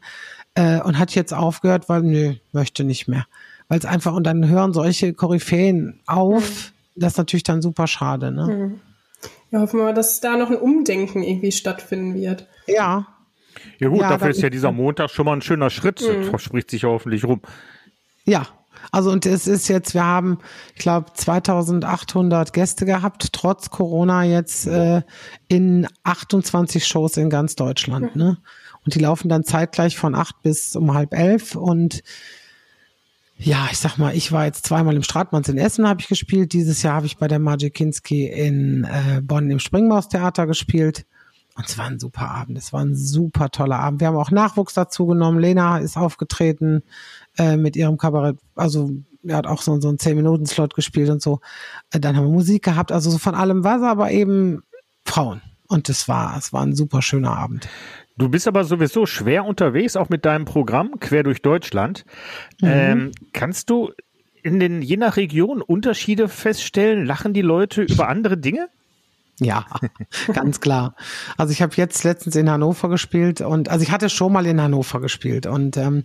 Äh, und hat jetzt aufgehört, weil, nö, möchte nicht mehr. Weil es einfach, und dann hören solche Koryphäen auf, das ist natürlich dann super schade, ne? Ja, hoffen wir mal, dass da noch ein Umdenken irgendwie stattfinden wird. Ja, Ja gut, Ja, dafür ist ja dieser Montag schon mal ein schöner Schritt. Mhm. Das spricht sich ja hoffentlich rum. Ja, also und es ist jetzt, wir haben, ich glaube, 2800 Gäste gehabt, trotz Corona jetzt äh, in 28 Shows in ganz Deutschland. Ne? Und die laufen dann zeitgleich von acht bis um halb elf und ja, ich sag mal, ich war jetzt zweimal im Stratmanns in Essen habe ich gespielt. Dieses Jahr habe ich bei der Magic Kinski in äh, Bonn im Springmaus-Theater gespielt. Und es war ein super Abend. Es war ein super toller Abend. Wir haben auch Nachwuchs dazu genommen. Lena ist aufgetreten äh, mit ihrem Kabarett. Also er hat auch so, so einen 10-Minuten-Slot gespielt und so. Äh, dann haben wir Musik gehabt. Also so von allem was, aber eben Frauen. Und es war, es war ein super schöner Abend. Du bist aber sowieso schwer unterwegs, auch mit deinem Programm quer durch Deutschland. Ähm, kannst du in den, je nach Region Unterschiede feststellen? Lachen die Leute über andere Dinge? Ja, ganz klar. Also ich habe jetzt letztens in Hannover gespielt und also ich hatte schon mal in Hannover gespielt und ähm,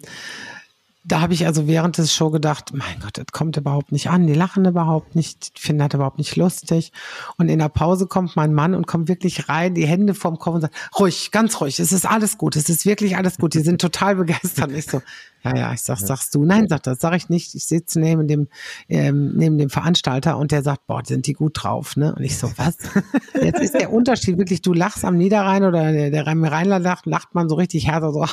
da habe ich also während des Show gedacht, mein Gott, das kommt überhaupt nicht an, die lachen überhaupt nicht, die finden das überhaupt nicht lustig. Und in der Pause kommt mein Mann und kommt wirklich rein, die Hände vorm Kopf und sagt, ruhig, ganz ruhig, es ist alles gut, es ist wirklich alles gut, die sind total begeistert. Und ich so, ja, ja, ich sag, sagst du, nein, sagt das, sag ich nicht. Ich sitze neben dem, ähm, neben dem Veranstalter und der sagt, boah, sind die gut drauf, ne? Und ich so, was? Jetzt ist der Unterschied wirklich, du lachst am Niederrhein oder der, der Rhein-Rheinler lacht, lacht man so richtig härter, so,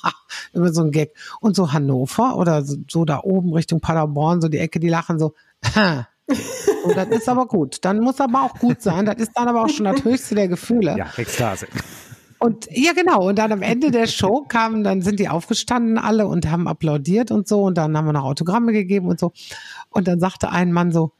immer so ein Gag. Und so Hannover oder so, so da oben Richtung Paderborn, so die Ecke, die lachen so, und das ist aber gut. Dann muss aber auch gut sein. Das ist dann aber auch schon das höchste der Gefühle. Ja, Ekstase. Und ja, genau. Und dann am Ende der Show kamen, dann sind die aufgestanden alle und haben applaudiert und so. Und dann haben wir noch Autogramme gegeben und so. Und dann sagte ein Mann so,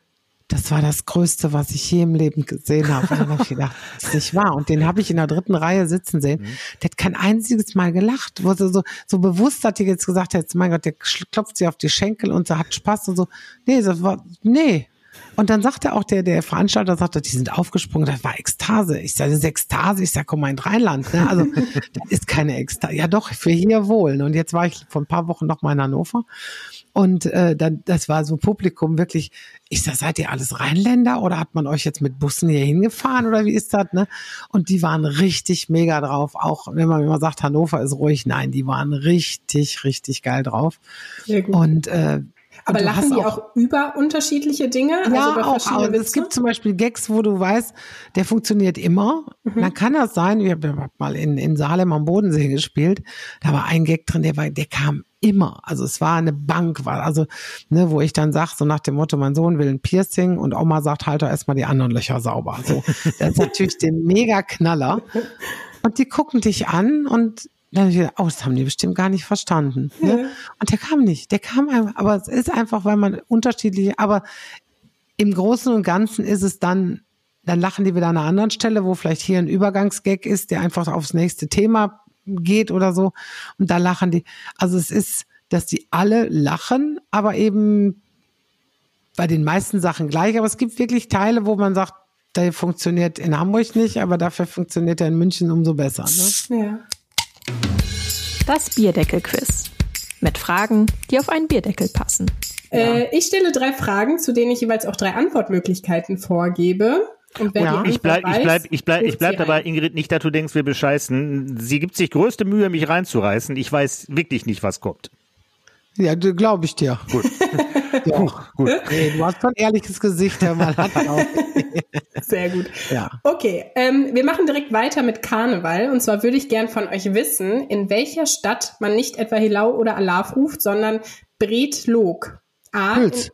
das war das Größte, was ich je im Leben gesehen habe. Und dann habe ich gedacht, das ist nicht wahr. Und den habe ich in der dritten Reihe sitzen sehen. Der hat kein einziges Mal gelacht. Wo sie so, so bewusst hat die jetzt gesagt, jetzt, mein Gott, der klopft sie auf die Schenkel und sie hat Spaß und so. Nee, das war, nee. Und dann sagte auch der, der Veranstalter, sagte, die sind aufgesprungen, das war Ekstase. Ich sage, das ist Ekstase, ich sage, komm mal in Rheinland. Ne? Also, das ist keine Ekstase. Ja doch, für hier wohl. Und jetzt war ich vor ein paar Wochen noch mal in Hannover. Und äh, dann, das war so Publikum wirklich, ich sag, seid ihr alles Rheinländer oder hat man euch jetzt mit Bussen hier hingefahren oder wie ist das, ne? Und die waren richtig mega drauf. Auch wenn man immer sagt, Hannover ist ruhig, nein, die waren richtig, richtig geil drauf. Sehr gut. Und äh, Aber lachen die auch, über unterschiedliche Dinge? ja, also auch. Aber es gibt zum Beispiel Gags, wo du weißt, der funktioniert immer. Dann kann das sein, wir haben mal in, in Salem am Bodensee gespielt, da war ein Gag drin, der war, der kam immer. Also es war eine Bank, war also, ne, wo ich dann sag, so nach dem Motto, mein Sohn will ein Piercing und Oma sagt, halt doch erstmal die anderen Löcher sauber. So, das ist natürlich der Mega-Knaller. Und die gucken dich an und dann wieder, oh, das haben die bestimmt gar nicht verstanden. Ne? Und der kam nicht, der kam einfach, aber es ist einfach, weil man unterschiedliche, aber im Großen und Ganzen ist es dann, dann lachen die wieder an einer anderen Stelle, wo vielleicht hier ein Übergangsgag ist, der einfach aufs nächste Thema geht oder so. Und da lachen die. Also es ist dass die alle lachen, aber eben bei den meisten Sachen gleich. Aber es gibt wirklich Teile, wo man sagt, der funktioniert in Hamburg nicht, aber dafür funktioniert er in München umso besser. Ne? Ja. Das Bierdeckel-Quiz. Mit Fragen, die auf einen Bierdeckel passen. Äh, ich stelle drei Fragen, zu denen ich jeweils auch drei Antwortmöglichkeiten vorgebe. Und wer Ja. die Ich bleib, Antwort ich bleib, ich bleib, ich bleib dabei, ein. Ingrid, nicht, dass du denkst, wir bescheißen. Sie gibt sich größte Mühe, mich reinzureißen. Ich weiß wirklich nicht, was kommt. Ja, glaube ich dir. Gut. Ja. Gut. Nee, du hast schon ein ehrliches Gesicht, Herr. Hat auch. Sehr gut. Ja. Okay, ähm, wir machen direkt weiter mit Karneval. Und zwar würde ich gern von euch wissen, in welcher Stadt man nicht etwa Hilau oder Alarv ruft, sondern Bretlog. A. Hüls.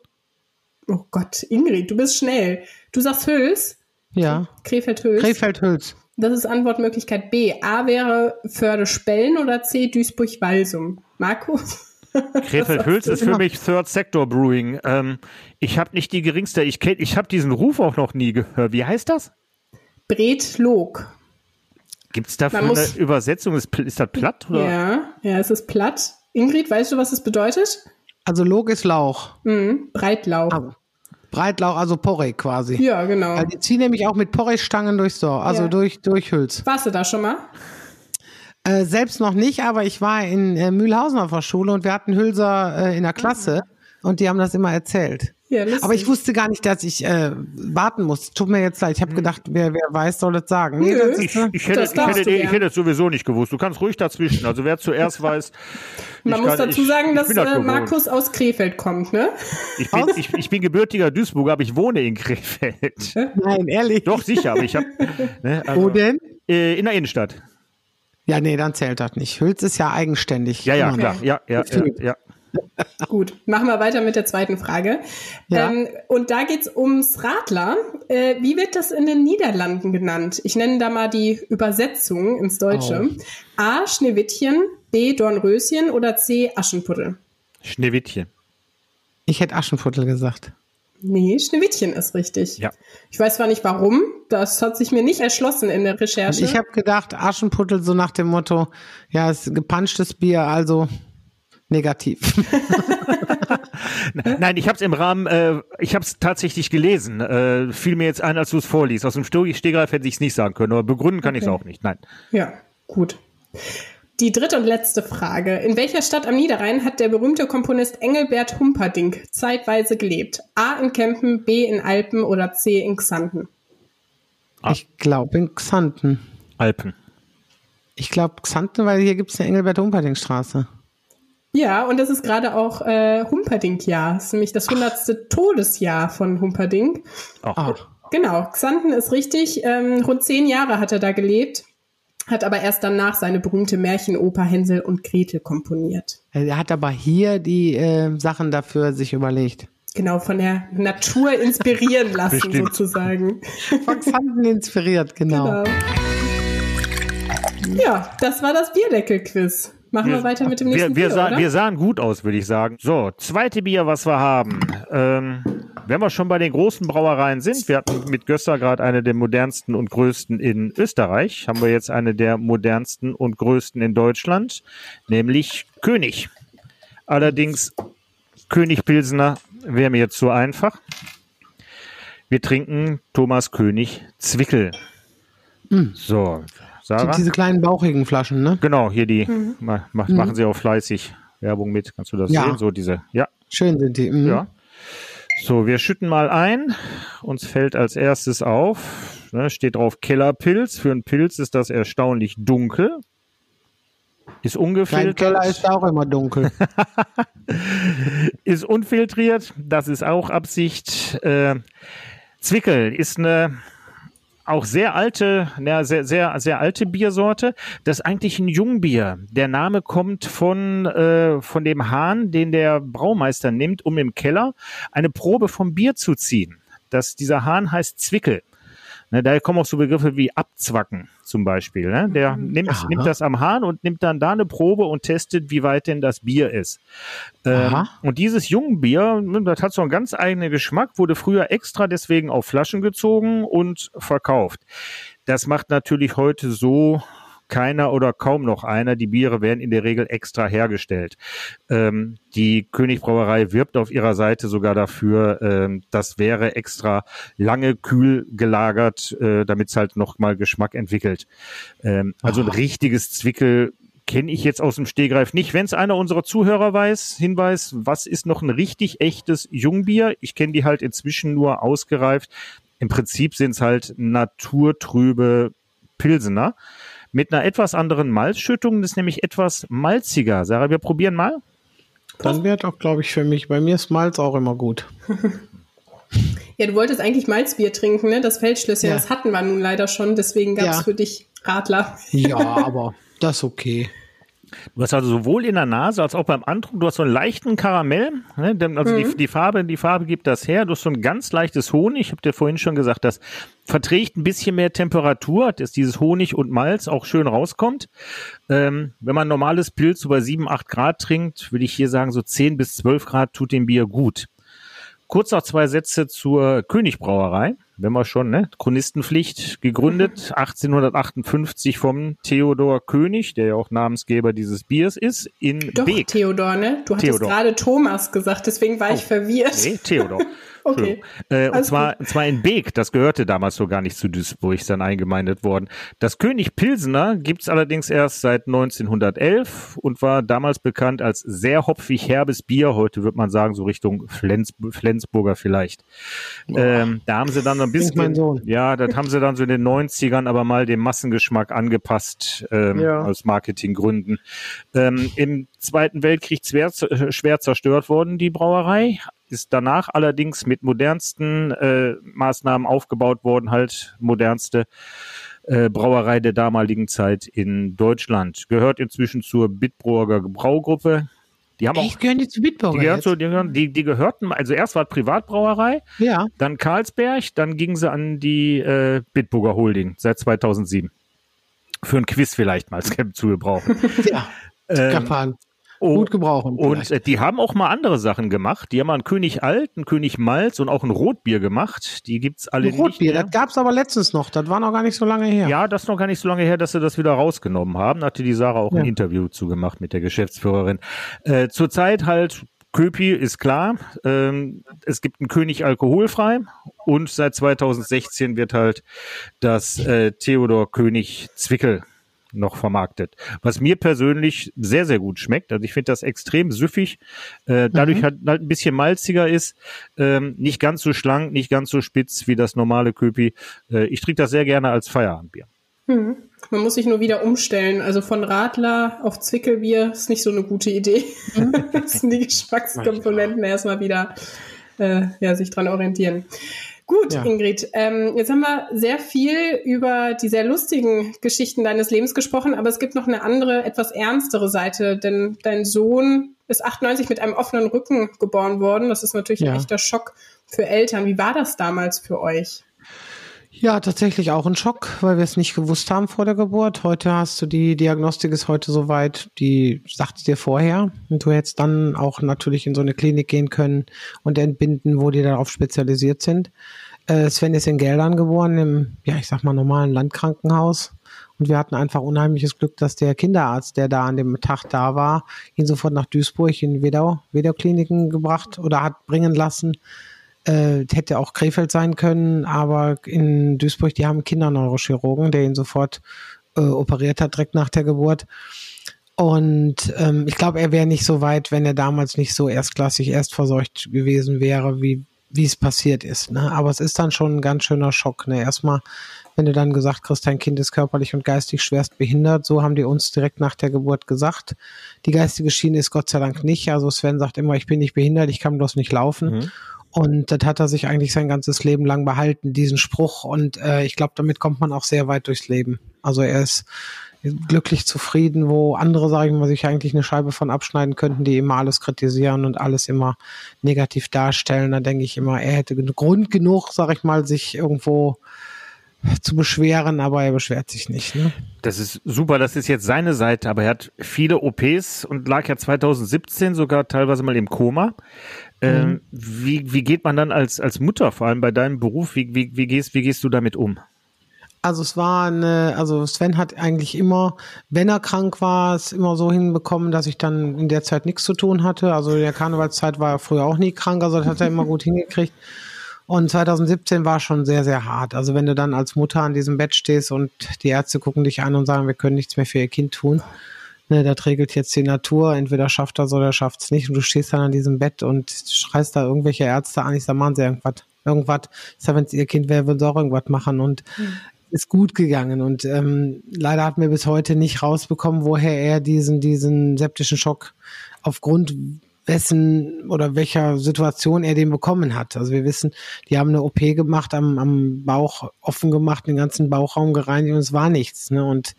In, oh Gott, Ingrid, du bist schnell. Du sagst Hüls, Ja. Krefeld-Hüls. Krefeld-Hüls. Das ist Antwortmöglichkeit B. A wäre Förde-Spellen oder C. Duisburg-Walsum. Markus? Krefeld-Hülz ist für mich Third Sector Brewing. Ähm, ich habe nicht die geringste, ich kenn, ich habe diesen Ruf auch noch nie gehört. Wie heißt das? Bretlog. Gibt es dafür eine Übersetzung? Ist, ist das platt? Oder? Ja, ja, es ist platt. Ingrid, weißt du, was es bedeutet? Also Log ist Lauch. Mhm. Breitlauch. Aber Breitlauch, also Porree quasi. Ja, genau. Weil die ziehen nämlich auch mit Porree-Stangen durchs Dorf, also Ja. durch, durch Hüls. Warst du da schon mal? Äh, selbst noch nicht, aber ich war in äh, Mühlhausen auf der Schule und wir hatten Hülser äh, in der Klasse und die haben das immer erzählt. Ja. Aber ich wusste gar nicht, dass ich äh, warten muss. Tut mir jetzt leid. Ich habe gedacht, wer, wer weiß, soll das sagen. Nee, das ist, Ich, ich, hätte, Das ich, hätte, ich hätte es sowieso nicht gewusst. Du kannst ruhig dazwischen. Also wer zuerst weiß. Man muss kann- dazu ich- sagen, ich dass das äh. Markus aus Krefeld kommt, ne? Ich bin, ich, ich bin gebürtiger Duisburger, aber ich wohne in Krefeld. nein, ehrlich. Doch, sicher, aber ich habe. Ne, Wo also, denn? äh, in der Innenstadt. Ja, nee, dann zählt das nicht. Hüls ist ja eigenständig. Ja, ja, Immer klar. Ja, ja, ja, ja. Gut, machen wir weiter mit der zweiten Frage. Ja. Ähm, und da geht's ums Radler. Äh, wie wird das in den Niederlanden genannt? Ich nenne da mal die Übersetzung ins Deutsche. A. Schneewittchen, B. Dornröschen oder C. Aschenputtel? Schneewittchen. Ich hätte Aschenputtel gesagt. Nee, Schneewittchen ist richtig. Ja. Ich weiß zwar nicht warum, das hat sich mir nicht erschlossen in der Recherche. Ich habe gedacht, Aschenputtel so nach dem Motto, ja, es ist gepanschtes Bier, also negativ. Nein, ich habe es im Rahmen, äh, ich habe es tatsächlich gelesen. Äh, fiel mir jetzt ein, als du es vorliest. Aus dem Stegreif hätte ich es nicht sagen können, aber begründen kann ich es Okay. auch nicht. Nein. Ja, gut. Die dritte und letzte Frage. In welcher Stadt am Niederrhein hat der berühmte Komponist Engelbert Humperdinck zeitweise gelebt? A in Kempen, B in Alpen oder C in Xanten? Ah. Ich glaube in Xanten. Alpen. Ich glaube Xanten, weil hier gibt es eine Engelbert-Humperdinck-Straße. Ja, und das ist gerade auch äh, Humperdinck-Jahr. Das ist nämlich das hundertste Todesjahr von Humperdinck. Auch. Ah, Genau, Xanten ist richtig. Ähm, rund zehn Jahre hat er da gelebt, hat aber erst danach seine berühmte Märchenoper Hänsel und Gretel komponiert. er hat aber hier die äh, Sachen dafür sich überlegt. Genau, von der Natur inspirieren lassen, Bestimmt. sozusagen. Von Xanten inspiriert, genau. Genau. Ja, das war das Bierdeckel-Quiz. Machen wir, weiter mit dem nächsten wir, wir, Bier, sahen, oder? wir sahen gut aus, würde ich sagen. So, zweite Bier, was wir haben. Ähm, wenn wir schon bei den großen Brauereien sind, wir hatten mit Gösser gerade eine der modernsten und größten in Österreich, haben wir jetzt eine der modernsten und größten in Deutschland, nämlich König. Allerdings König Pilsener wäre mir jetzt zu einfach. Wir trinken Thomas König Zwickel. So, Sarah? Die, diese kleinen bauchigen Flaschen, ne? Genau, hier die ma, ma, machen sie auch fleißig Werbung mit. Kannst du das Ja. sehen? So diese, ja, Schön sind die. Mhm. ja. So, wir schütten mal ein. Uns fällt als erstes auf, ne, steht drauf Kellerpilz. Für einen Pilz ist das erstaunlich dunkel. Ist ungefiltert. Keller ist auch immer dunkel. ist unfiltriert, das ist auch Absicht. Äh, Zwickel ist eine auch sehr alte, ja, sehr, sehr, sehr alte Biersorte. Das ist eigentlich ein Jungbier. Der Name kommt von, äh, von dem Hahn, den der Braumeister nimmt, um im Keller eine Probe vom Bier zu ziehen. Das, dieser Hahn heißt Zwickel. Ne, daher kommen auch so Begriffe wie Abzwacken zum Beispiel. Ne? Der nimmt, Aha. nimmt das am Hahn und nimmt dann da eine Probe und testet, wie weit denn das Bier ist. Ähm, und dieses Jungbier, ne, das hat so einen ganz eigenen Geschmack, wurde früher extra deswegen auf Flaschen gezogen und verkauft. Das macht natürlich heute so keiner oder kaum noch einer. Die Biere werden in der Regel extra hergestellt. Ähm, die Königbrauerei wirbt auf ihrer Seite sogar dafür, ähm, das wäre extra lange kühl gelagert, äh, damit es halt noch mal Geschmack entwickelt. Ähm, also ein richtiges Zwickel kenne ich jetzt aus dem Stehgreif nicht. Wenn es einer unserer Zuhörer weiß, Hinweis, was ist noch ein richtig echtes Jungbier? Ich kenne die halt inzwischen nur ausgereift. Im Prinzip sind es halt naturtrübe Pilsener mit einer etwas anderen Malzschüttung. Das ist nämlich etwas malziger. Sarah, wir probieren mal. Dann wäre auch, glaube ich, für mich. Bei mir ist Malz auch immer gut. ja, du wolltest eigentlich Malzbier trinken, ne? Das Feldschlösschen, ja. das hatten wir nun leider schon. Deswegen gab es ja. für dich Radler. Ja, aber das ist okay. Du hast also sowohl in der Nase als auch beim Andruck, du hast so einen leichten Karamell, ne? also mhm. die, die, Farbe, die Farbe gibt das her. Du hast so ein ganz leichtes Honig. Ich habe dir vorhin schon gesagt, das verträgt ein bisschen mehr Temperatur, dass dieses Honig und Malz auch schön rauskommt. Ähm, wenn man normales Pilz bei 7, 8 Grad trinkt, würde ich hier sagen, so 10 bis 12 Grad tut dem Bier gut. Kurz noch zwei Sätze zur Königbrauerei wenn wir schon, ne? Chronistenpflicht gegründet, 1858 vom Theodor König, der ja auch Namensgeber dieses Biers ist, in Doch, Beek. Theodor, ne? Du hattest gerade Thomas gesagt, deswegen war oh, ich verwirrt. Nee, Theodor. Okay. Äh, und zwar, und zwar in Beek, das gehörte damals so gar nicht zu Duisburg, ist dann eingemeindet worden. Das König Pilsener gibt's allerdings erst seit 1911 und war damals bekannt als sehr hopfig herbes Bier. Heute wird man sagen, so Richtung Flens, Flensburger vielleicht. Ähm, da haben sie dann ein bisschen, ja, das haben sie dann so in den 90ern aber mal dem Massengeschmack angepasst, ähm, ja. aus Marketinggründen. Ähm, Im Zweiten Weltkrieg schwer, schwer zerstört worden, die Brauerei, ist danach allerdings mit modernsten äh, Maßnahmen aufgebaut worden, halt modernste äh, Brauerei der damaligen Zeit in Deutschland. Gehört inzwischen zur Bitburger Braugruppe. Die haben Echt, auch, gehören die zu Bitburger? Die, so, die, gehören, die, die, gehörten, also erst war Privatbrauerei, ja. dann Karlsberg, dann gingen sie an die äh, Bitburger Holding seit 2007. Für ein Quiz vielleicht mal als zu gebrauchen. ja, ähm, Oh, gut gebrauchen. Und äh, die haben auch mal andere Sachen gemacht. Die haben mal einen König Alt, einen König Malz und auch ein Rotbier gemacht. Die gibt's alle ein Rotbier, das gab's aber letztens noch. Das war noch gar nicht so lange her. Ja, das ist noch gar nicht so lange her, dass sie das wieder rausgenommen haben. Da hatte die Sarah auch ja. ein Interview zugemacht mit der Geschäftsführerin. Äh, zurzeit halt Köpi ist klar. Ähm, es gibt einen König alkoholfrei und seit 2016 wird halt das äh, Theodor König Zwickel noch vermarktet. Was mir persönlich sehr, sehr gut schmeckt. Also ich finde das extrem süffig, äh, dadurch mhm. halt, halt ein bisschen malziger ist, ähm, nicht ganz so schlank, nicht ganz so spitz wie das normale Köpi. Äh, ich trinke das sehr gerne als Feierabendbier. Mhm. Man muss sich nur wieder umstellen. Also von Radler auf Zwickelbier ist nicht so eine gute Idee. Mhm. das sind die Geschmackskomponenten erstmal wieder äh, ja, sich dran orientieren. Gut, ja. Ingrid, ähm, jetzt haben wir sehr viel über die sehr lustigen Geschichten deines Lebens gesprochen, aber es gibt noch eine andere, etwas ernstere Seite, denn dein Sohn ist 98 mit einem offenen Rücken geboren worden. Das ist natürlich ja. ein echter Schock für Eltern. Wie war das damals für euch? Ja, tatsächlich auch ein Schock, weil wir es nicht gewusst haben vor der Geburt. Heute hast du die Diagnostik ist heute soweit, die sagt dir vorher. Und du hättest dann auch natürlich in so eine Klinik gehen können und entbinden, wo die darauf spezialisiert sind. Äh, Sven ist in Geldern geboren, im, ja, ich sag mal, normalen Landkrankenhaus. Und wir hatten einfach unheimliches Glück, dass der Kinderarzt, der da an dem Tag da war, ihn sofort nach Duisburg in Wedau, Wedau Kliniken gebracht oder hat bringen lassen äh, hätte auch Krefeld sein können, aber in Duisburg, die haben Kinderneurochirurgen, der ihn sofort äh, operiert hat, direkt nach der Geburt. Und ähm, ich glaube, er wäre nicht so weit, wenn er damals nicht so erstklassig erstversorgt gewesen wäre, wie wie es passiert ist. Ne? Aber es ist dann schon ein ganz schöner Schock. Ne? Erstmal, wenn du dann gesagt kriegst, dein Kind ist körperlich und geistig schwerst behindert, so haben die uns direkt nach der Geburt gesagt. Die geistige Schiene ist Gott sei Dank nicht. Also Sven sagt immer, ich bin nicht behindert, ich kann bloß nicht laufen. Mhm. Und das hat er sich eigentlich sein ganzes Leben lang behalten, diesen Spruch. Und äh, ich glaube, damit kommt man auch sehr weit durchs Leben. Also er ist glücklich zufrieden, wo andere, sage ich mal, sich eigentlich eine Scheibe von abschneiden könnten, die immer alles kritisieren und alles immer negativ darstellen. Da denke ich immer, er hätte Grund genug, sage ich mal, sich irgendwo zu beschweren, aber er beschwert sich nicht. Ne? Das ist super, das ist jetzt seine Seite, aber er hat viele OPs und lag ja 2017 sogar teilweise mal im Koma. Ähm, mhm. wie, wie geht man dann als, als Mutter, vor allem bei deinem Beruf, wie, wie, wie, gehst, wie gehst du damit um? Also es war eine, also Sven hat eigentlich immer, wenn er krank war, es immer so hinbekommen, dass ich dann in der Zeit nichts zu tun hatte. Also in der Karnevalszeit war er früher auch nie krank, also das hat er immer gut hingekriegt. Und 2017 war schon sehr, sehr hart. Also wenn du dann als Mutter an diesem Bett stehst und die Ärzte gucken dich an und sagen, wir können nichts mehr für ihr Kind tun, ne, das regelt jetzt die Natur, entweder schafft er es oder schafft es nicht. Und du stehst dann an diesem Bett und schreist da irgendwelche Ärzte an, ich sag, machen sie irgendwas. Irgendwas, ich sag, wenn es ihr Kind wäre, würden sie auch irgendwas machen. Und mhm ist gut gegangen und ähm, leider hat mir bis heute nicht rausbekommen, woher er diesen diesen septischen Schock aufgrund wessen oder welcher Situation er den bekommen hat. Also wir wissen, die haben eine OP gemacht, am, am Bauch offen gemacht, den ganzen Bauchraum gereinigt und es war nichts. Ne? Und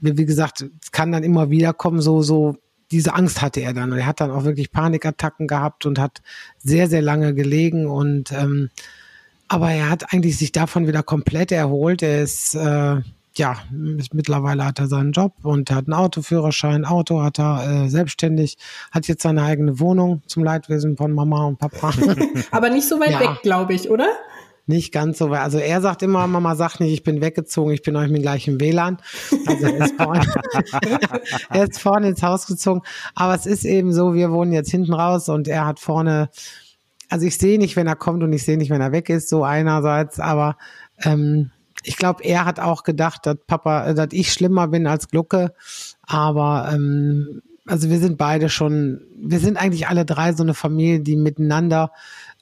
wie gesagt, es kann dann immer wieder kommen, so, so, diese Angst hatte er dann. Und er hat dann auch wirklich Panikattacken gehabt und hat sehr, sehr lange gelegen und ähm, aber er hat eigentlich sich davon wieder komplett erholt. Er ist, äh, ja, mittlerweile hat er seinen Job und hat einen Autoführerschein, Auto hat er äh, selbstständig, hat jetzt seine eigene Wohnung zum Leidwesen von Mama und Papa. Aber nicht so weit ja. weg, glaube ich, oder? Nicht ganz so weit. Also er sagt immer, Mama sagt nicht, ich bin weggezogen, ich bin euch mit gleichem WLAN. Also er ist, vorne, er ist vorne ins Haus gezogen. Aber es ist eben so, wir wohnen jetzt hinten raus und er hat vorne also ich sehe nicht, wenn er kommt und ich sehe nicht, wenn er weg ist, so einerseits, aber ähm, ich glaube, er hat auch gedacht, dass Papa, äh, dass ich schlimmer bin als Glucke, aber ähm, also wir sind beide schon, wir sind eigentlich alle drei so eine Familie, die miteinander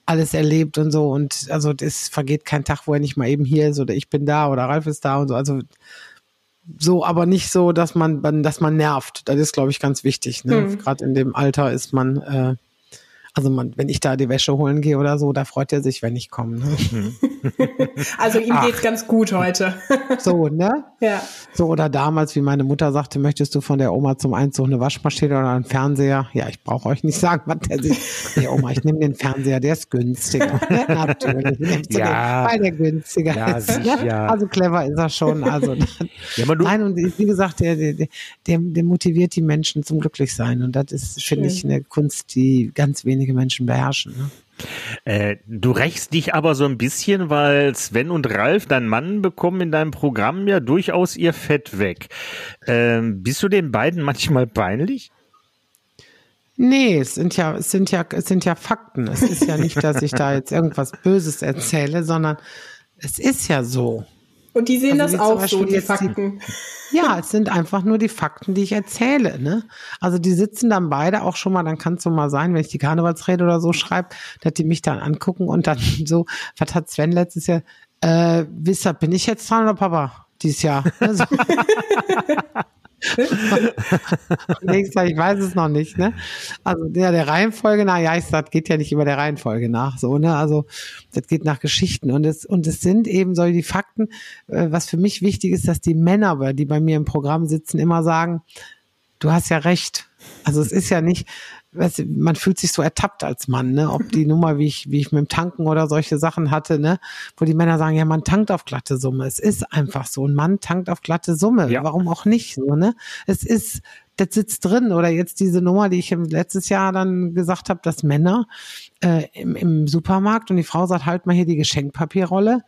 alles erlebt und so und also es vergeht kein Tag, wo er nicht mal eben hier ist oder ich bin da oder Ralf ist da und so, also so, aber nicht so, dass man, dass man nervt. Das ist, glaube ich, ganz wichtig. Ne? Mhm. Gerade in dem Alter ist man äh, also man, wenn ich da die Wäsche holen gehe oder so, da freut er sich, wenn ich komme. Ne? also ihm Ach. geht's ganz gut heute. so, ne? Ja. So, oder damals, wie meine Mutter sagte, möchtest du von der Oma zum Einzug eine Waschmaschine oder einen Fernseher? Ja, ich brauche euch nicht sagen, was der sich. Nee, Oma, ich nehme den Fernseher, der ist günstiger. Natürlich. Ja. Den, weil der günstiger ja, ist. Ne? Also clever ist er schon. Also, ja, nein, und wie gesagt, der, der, der, der motiviert die Menschen zum Glücklichsein. Und das ist, finde ich, eine Kunst, die ganz wenige wenige Menschen beherrschen. Ne? Äh, du rächst dich aber so ein bisschen, weil Sven und Ralf, dein Mann, bekommen in deinem Programm ja durchaus ihr Fett weg. Ähm, bist du den beiden manchmal peinlich? Nee, es sind ja, es sind ja, es sind ja Fakten. Es ist ja nicht, dass ich da jetzt irgendwas Böses erzähle, sondern es ist ja so. Und die sehen also das auch so, die Fakten. Die, ja, es sind einfach nur die Fakten, die ich erzähle. Ne? Also die sitzen dann beide auch schon mal, dann kann es so mal sein, wenn ich die Karnevalsrede oder so schreibe, dass die mich dann angucken und dann so, was hat Sven letztes Jahr, äh, wisst ihr, bin ich jetzt dran oder Papa? Dieses Jahr. Also, ich weiß es noch nicht, ne? Also ja, der Reihenfolge nach, ja, ich sag, geht ja nicht über der Reihenfolge nach, so, ne? Also das geht nach Geschichten und es und es sind eben so die Fakten. Äh, was für mich wichtig ist, dass die Männer, die bei mir im Programm sitzen, immer sagen, du hast ja recht. Also es ist ja nicht, weißt du, man fühlt sich so ertappt als Mann, ne? Ob die Nummer, wie ich, wie ich mit dem Tanken oder solche Sachen hatte, ne? Wo die Männer sagen, ja, man tankt auf glatte Summe. Es ist einfach so. Ein Mann tankt auf glatte Summe. Ja. Warum auch nicht so, ne? Es ist, das sitzt drin. Oder jetzt diese Nummer, die ich letztes Jahr dann gesagt habe, dass Männer äh, im, im Supermarkt und die Frau sagt, halt mal hier die Geschenkpapierrolle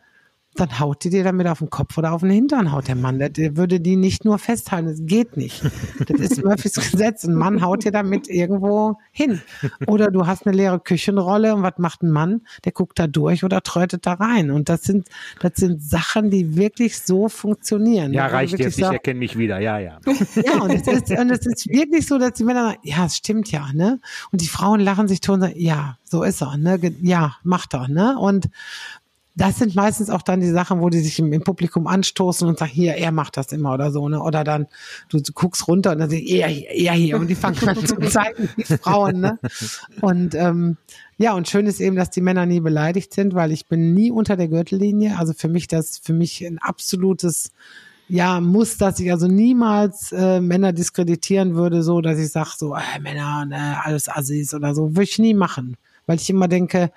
dann haut die dir damit auf den Kopf oder auf den Hintern, haut der Mann. Der, der würde die nicht nur festhalten, das geht nicht. Das ist Murphys Gesetz. Ein Mann haut dir damit irgendwo hin. Oder du hast eine leere Küchenrolle und was macht ein Mann? Der guckt da durch oder trötet da rein. Und das sind, das sind Sachen, die wirklich so funktionieren. Ja, reicht jetzt, ich erkenne mich wieder, ja, ja. Ja, und es ist, und es ist wirklich so, dass die Männer sagen, ja, es stimmt ja, ne? Und die Frauen lachen sich tot und sagen, ja, so ist er, ne? Ja, macht er, ne? Und das sind meistens auch dann die Sachen, wo die sich im, im, Publikum anstoßen und sagen, hier, er macht das immer oder so, ne? Oder dann, du, du guckst runter und dann sagst er hier, er hier. Und die fangen an zu zeigen, die Frauen, ne? Und ähm, ja, und schön ist eben, dass die Männer nie beleidigt sind, weil ich bin nie unter der Gürtellinie. Also für mich das, für mich ein absolutes ja, muss, dass ich also niemals äh, Männer diskreditieren würde, so dass ich sage, so, äh, Männer, ne, alles Assis oder so, würde ich nie machen. Weil ich immer denke,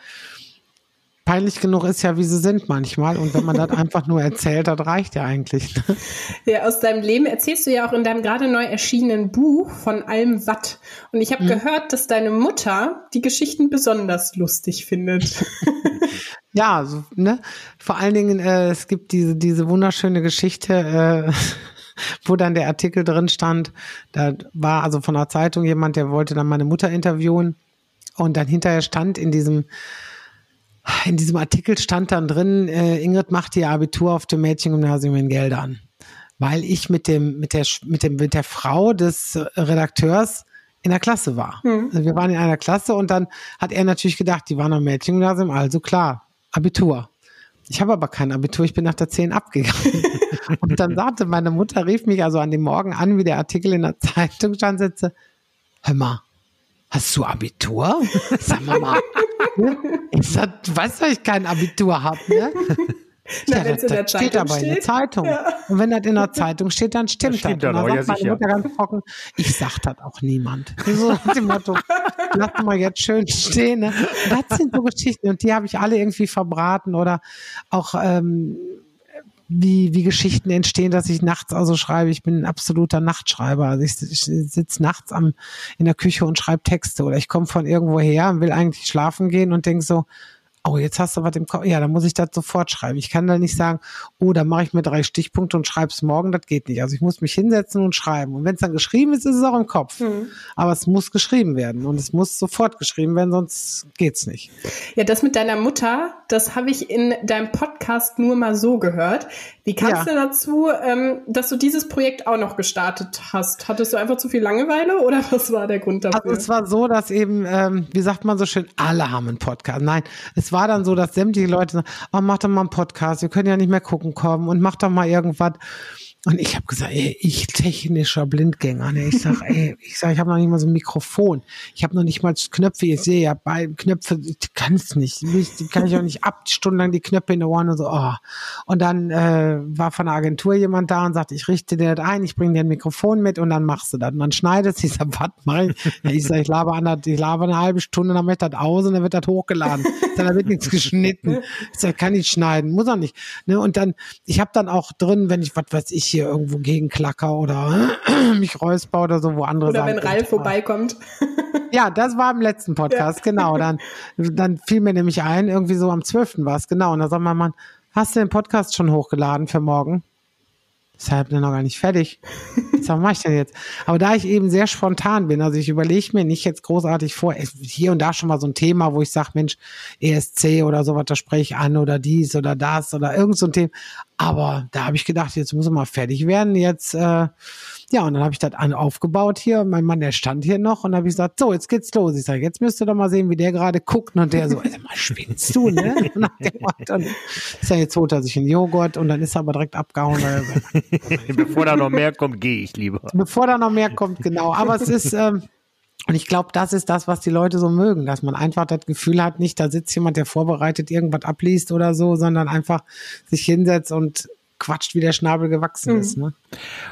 peinlich genug ist ja, wie sie sind manchmal. Und wenn man das einfach nur erzählt, das reicht ja eigentlich. Ne? Ja, aus deinem Leben erzählst du ja auch in deinem gerade neu erschienenen Buch von allem Watt. Und ich habe mhm. gehört, dass deine Mutter die Geschichten besonders lustig findet. Ja, so, ne? Vor allen Dingen, äh, es gibt diese, diese wunderschöne Geschichte, äh, wo dann der Artikel drin stand. Da war also von der Zeitung jemand, der wollte dann meine Mutter interviewen. Und dann hinterher stand in diesem, in diesem Artikel stand dann drin, äh, Ingrid macht ihr Abitur auf dem Mädchengymnasium in Geldern. Weil ich mit dem, mit der, mit dem, mit der Frau des Redakteurs in der Klasse war. Mhm. Also wir waren in einer Klasse und dann hat er natürlich gedacht, die waren am Mädchengymnasium, also klar, Abitur. Ich habe aber kein Abitur, ich bin nach der 10 abgegangen. und dann sagte meine Mutter, rief mich also an dem Morgen an, wie der Artikel in der Zeitung stand, sitze, hör mal, hast du Abitur? Sag mal, mal. Ich sag, du weißt, dass ich kein Abitur habe, ne? Na, ja, das, der steht aber steht. in der Zeitung. Ja. Und wenn das in der Zeitung steht, dann stimmt das. Stimmt das. Und dann sagt meine Mutter ganz trocken, ich sag das auch niemand. So dem Motto, lass mal jetzt schön stehen. Ne? Das sind so Geschichten und die habe ich alle irgendwie verbraten oder auch ähm, wie, wie Geschichten entstehen, dass ich nachts also schreibe. Ich bin ein absoluter Nachtschreiber. Also ich, ich sitze nachts am, in der Küche und schreibe Texte oder ich komme von irgendwo her und will eigentlich schlafen gehen und denk so, oh, jetzt hast du was im Kopf. Ja, dann muss ich das sofort schreiben. Ich kann da nicht sagen, oh, da mache ich mir drei Stichpunkte und schreibe es morgen. Das geht nicht. Also ich muss mich hinsetzen und schreiben. Und wenn es dann geschrieben ist, ist es auch im Kopf. Mhm. Aber es muss geschrieben werden und es muss sofort geschrieben werden, sonst geht's nicht. Ja, das mit deiner Mutter, das habe ich in deinem Podcast nur mal so gehört. Wie kamst ja. du dazu, ähm, dass du dieses Projekt auch noch gestartet hast? Hattest du einfach zu viel Langeweile oder was war der Grund dafür? Also es war so, dass eben, ähm, wie sagt man so schön, alle haben einen Podcast. Nein, es war dann so, dass sämtliche Leute sagen, oh, mach doch mal einen Podcast, wir können ja nicht mehr gucken kommen und mach doch mal irgendwas. Und ich habe gesagt, ey, ich technischer Blindgänger. Ne? Ich sag, ey, ich sag, ich habe noch nicht mal so ein Mikrofon. Ich habe noch nicht mal Knöpfe. Ich sehe ja bei Knöpfe, ich kann es nicht. Die kann ich auch nicht ab, stundenlang die Knöpfe in der Ohren und so. Oh. Und dann äh, war von der Agentur jemand da und sagte, ich richte dir das ein, ich bringe dir ein Mikrofon mit und dann machst du das. Und dann schneidet Ich sag, was mach ich? Ich sag, ich laber an ich laber eine halbe Stunde, dann mache ich das aus und dann wird das hochgeladen. Dann wird nichts geschnitten. Ich sag, kann ich schneiden, muss auch nicht. Ne? Und dann, ich habe dann auch drin, wenn ich, was weiß ich, hier irgendwo gegen Klacker oder mich räusper oder so, wo andere Oder sagen, wenn Ralf vorbeikommt. ja, das war im letzten Podcast, ja. genau. Dann, dann fiel mir nämlich ein, irgendwie so am 12. war es, genau. Und da sagt mein Mann, hast du den Podcast schon hochgeladen für morgen? Bin ich noch gar nicht fertig. Was mache ich denn jetzt? Aber da ich eben sehr spontan bin, also ich überlege mir nicht jetzt großartig vor, hier und da schon mal so ein Thema, wo ich sage, Mensch, ESC oder sowas, da spreche ich an oder dies oder das oder irgend so ein Thema. Aber da habe ich gedacht, jetzt muss er mal fertig werden. Jetzt, äh, ja, und dann habe ich das an, aufgebaut hier. Mein Mann, der stand hier noch und habe ich gesagt, so, jetzt geht's los. Ich sage, jetzt müsst ihr doch mal sehen, wie der gerade guckt. Und der so, also, mal spinnst du, ne? Und dann ist er jetzt holt er sich einen Joghurt und dann ist er aber direkt abgehauen. Bevor da noch mehr kommt, gehe ich lieber. Bevor da noch mehr kommt, genau. Aber es ist, ähm, und ich glaube, das ist das, was die Leute so mögen, dass man einfach das Gefühl hat, nicht da sitzt jemand, der vorbereitet irgendwas abliest oder so, sondern einfach sich hinsetzt und quatscht, wie der Schnabel gewachsen mhm. ist. Ne?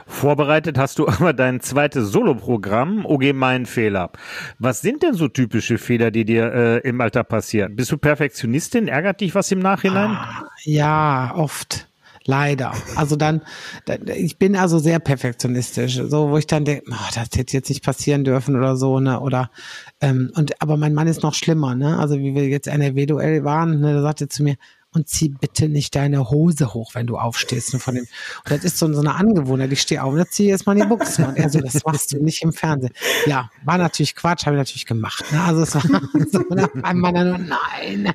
Vorbereitet hast du aber dein zweites Soloprogramm, OG Mein Fehler. Was sind denn so typische Fehler, die dir äh, im Alter passieren? Bist du Perfektionistin? Ärgert dich was im Nachhinein? Ah, ja, oft. Leider. Also dann, ich bin also sehr perfektionistisch, so wo ich dann denke, oh, das hätte jetzt nicht passieren dürfen oder so, ne? Oder ähm, und aber mein Mann ist noch schlimmer, ne? Also wie wir jetzt NRW-Duell waren, ne, da sagte zu mir, und zieh bitte nicht deine Hose hoch, wenn du aufstehst. Ne, von dem, und das ist so, so eine Angewohnheit. Ich stehe auf und ziehe erstmal die Buchse. Und er so, das machst du nicht im Fernsehen. Ja, war natürlich Quatsch, habe ich natürlich gemacht. Ne? Also es war so, ne, einmal nur, nein.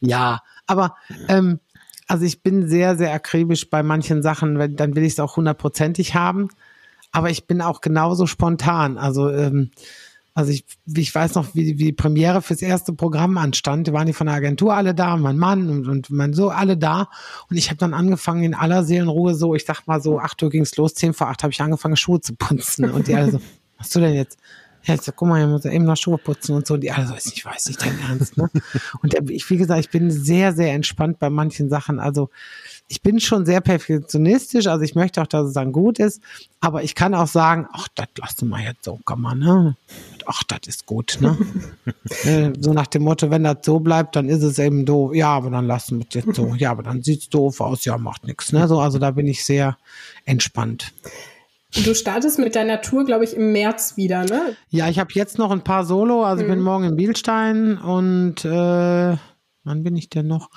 Ja, aber ähm, also ich bin sehr, sehr akribisch bei manchen Sachen, wenn, dann will ich es auch hundertprozentig haben. Aber ich bin auch genauso spontan. Also, ähm, also ich, ich weiß noch, wie, wie die Premiere fürs erste Programm anstand. Da waren die von der Agentur alle da, mein Mann und, und mein so alle da. Und ich habe dann angefangen in aller Seelenruhe so, ich sag mal so, acht Uhr ging's los, zehn vor acht habe ich angefangen, Schuhe zu putzen. Und die alle so, was du denn jetzt? Ja, ich sag, guck mal, ich muss eben noch Schuhe putzen und so. Und die alle so, ich weiß nicht dein Ernst, ne? Und ich, wie gesagt, ich bin sehr, sehr entspannt bei manchen Sachen. Also, ich bin schon sehr perfektionistisch, also ich möchte auch, dass es dann gut ist, aber ich kann auch sagen, ach, das lassen wir jetzt so, kann man, ne? Ach, das ist gut, ne? Äh, so nach dem Motto, wenn das so bleibt, dann ist es eben doof. Ja, aber dann lassen wir es jetzt so. Ja, aber dann sieht's doof aus. Ja, macht nichts, ne? So, also da bin ich sehr entspannt. Du startest mit deiner Tour, glaube ich, im März wieder, ne? Ja, ich habe jetzt noch ein paar Solo. Also mhm. bin morgen in Bielstein und äh, wann bin ich denn noch?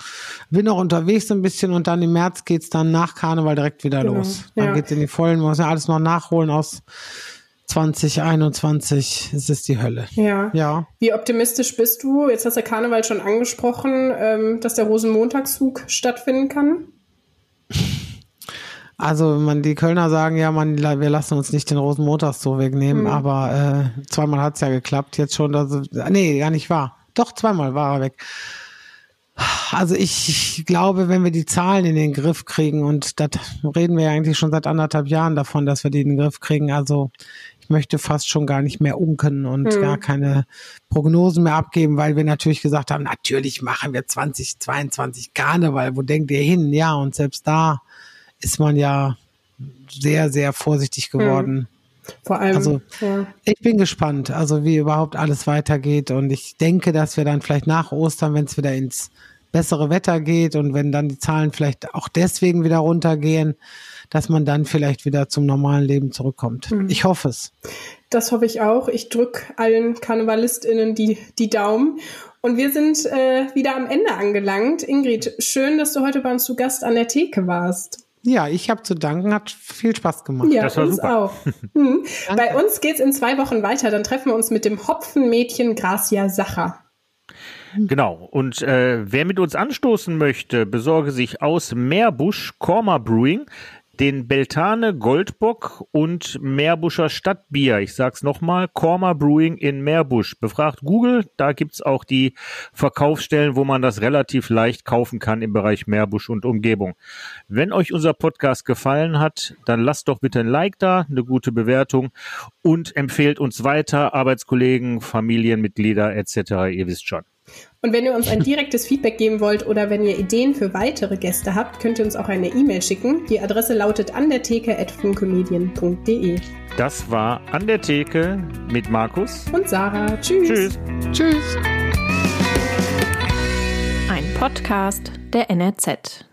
Bin noch unterwegs ein bisschen und dann im März geht's dann nach Karneval direkt wieder genau. los. Dann ja. geht's in die Vollen, muss ja alles noch nachholen aus 2021. Es ist die Hölle. Ja. ja. Wie optimistisch bist du? Jetzt hast du Karneval schon angesprochen, ähm, dass der Rosenmontagszug stattfinden kann. Also man, die Kölner sagen ja, man, wir lassen uns nicht den Rosenmontagszug wegnehmen, mhm. aber äh, zweimal hat's ja geklappt. Jetzt schon, also, nee, gar nicht wahr. Doch, zweimal war er weg. Also ich, ich glaube, wenn wir die Zahlen in den Griff kriegen, und das reden wir ja eigentlich schon seit anderthalb Jahren davon, dass wir die in den Griff kriegen, also möchte fast schon gar nicht mehr unken und mhm. gar keine Prognosen mehr abgeben, weil wir natürlich gesagt haben, natürlich machen wir 2022 Karneval, wo denkt ihr hin? Ja, und selbst da ist man ja sehr, sehr vorsichtig geworden. Mhm. Vor allem. Also ja. ich bin gespannt, also wie überhaupt alles weitergeht. Und ich denke, dass wir dann vielleicht nach Ostern, wenn es wieder ins bessere Wetter geht und wenn dann die Zahlen vielleicht auch deswegen wieder runtergehen, dass man dann vielleicht wieder zum normalen Leben zurückkommt. Mhm. Ich hoffe es. Das hoffe ich auch. Ich drücke allen KarnevalistInnen die, die Daumen. Und wir sind äh, wieder am Ende angelangt. Ingrid, schön, dass du heute bei uns zu Gast an der Theke warst. Ja, ich habe zu danken, hat viel Spaß gemacht. Ja, das war uns super. auch. Hm. Bei uns geht's in zwei Wochen weiter. Dann treffen wir uns mit dem Hopfenmädchen Gracia Sacher. Genau. Und äh, wer mit uns anstoßen möchte, besorge sich aus Meerbusch Korma Brewing den Beltane Goldbock und Meerbuscher Stadtbier. Ich sag's nochmal, Korma Brewing in Meerbusch. Befragt Google, da gibt's auch die Verkaufsstellen, wo man das relativ leicht kaufen kann im Bereich Meerbusch und Umgebung. Wenn euch unser Podcast gefallen hat, dann lasst doch bitte ein Like da, eine gute Bewertung und empfehlt uns weiter, Arbeitskollegen, Familienmitglieder etc. Ihr wisst schon. Und wenn ihr uns ein direktes Feedback geben wollt oder wenn ihr Ideen für weitere Gäste habt, könnt ihr uns auch eine E-Mail schicken. Die Adresse lautet an der Theke@funkemedien.de. Das war an der Theke mit Markus und Sarah. Tschüss. Tschüss. Tschüss. Ein Podcast der NRZ.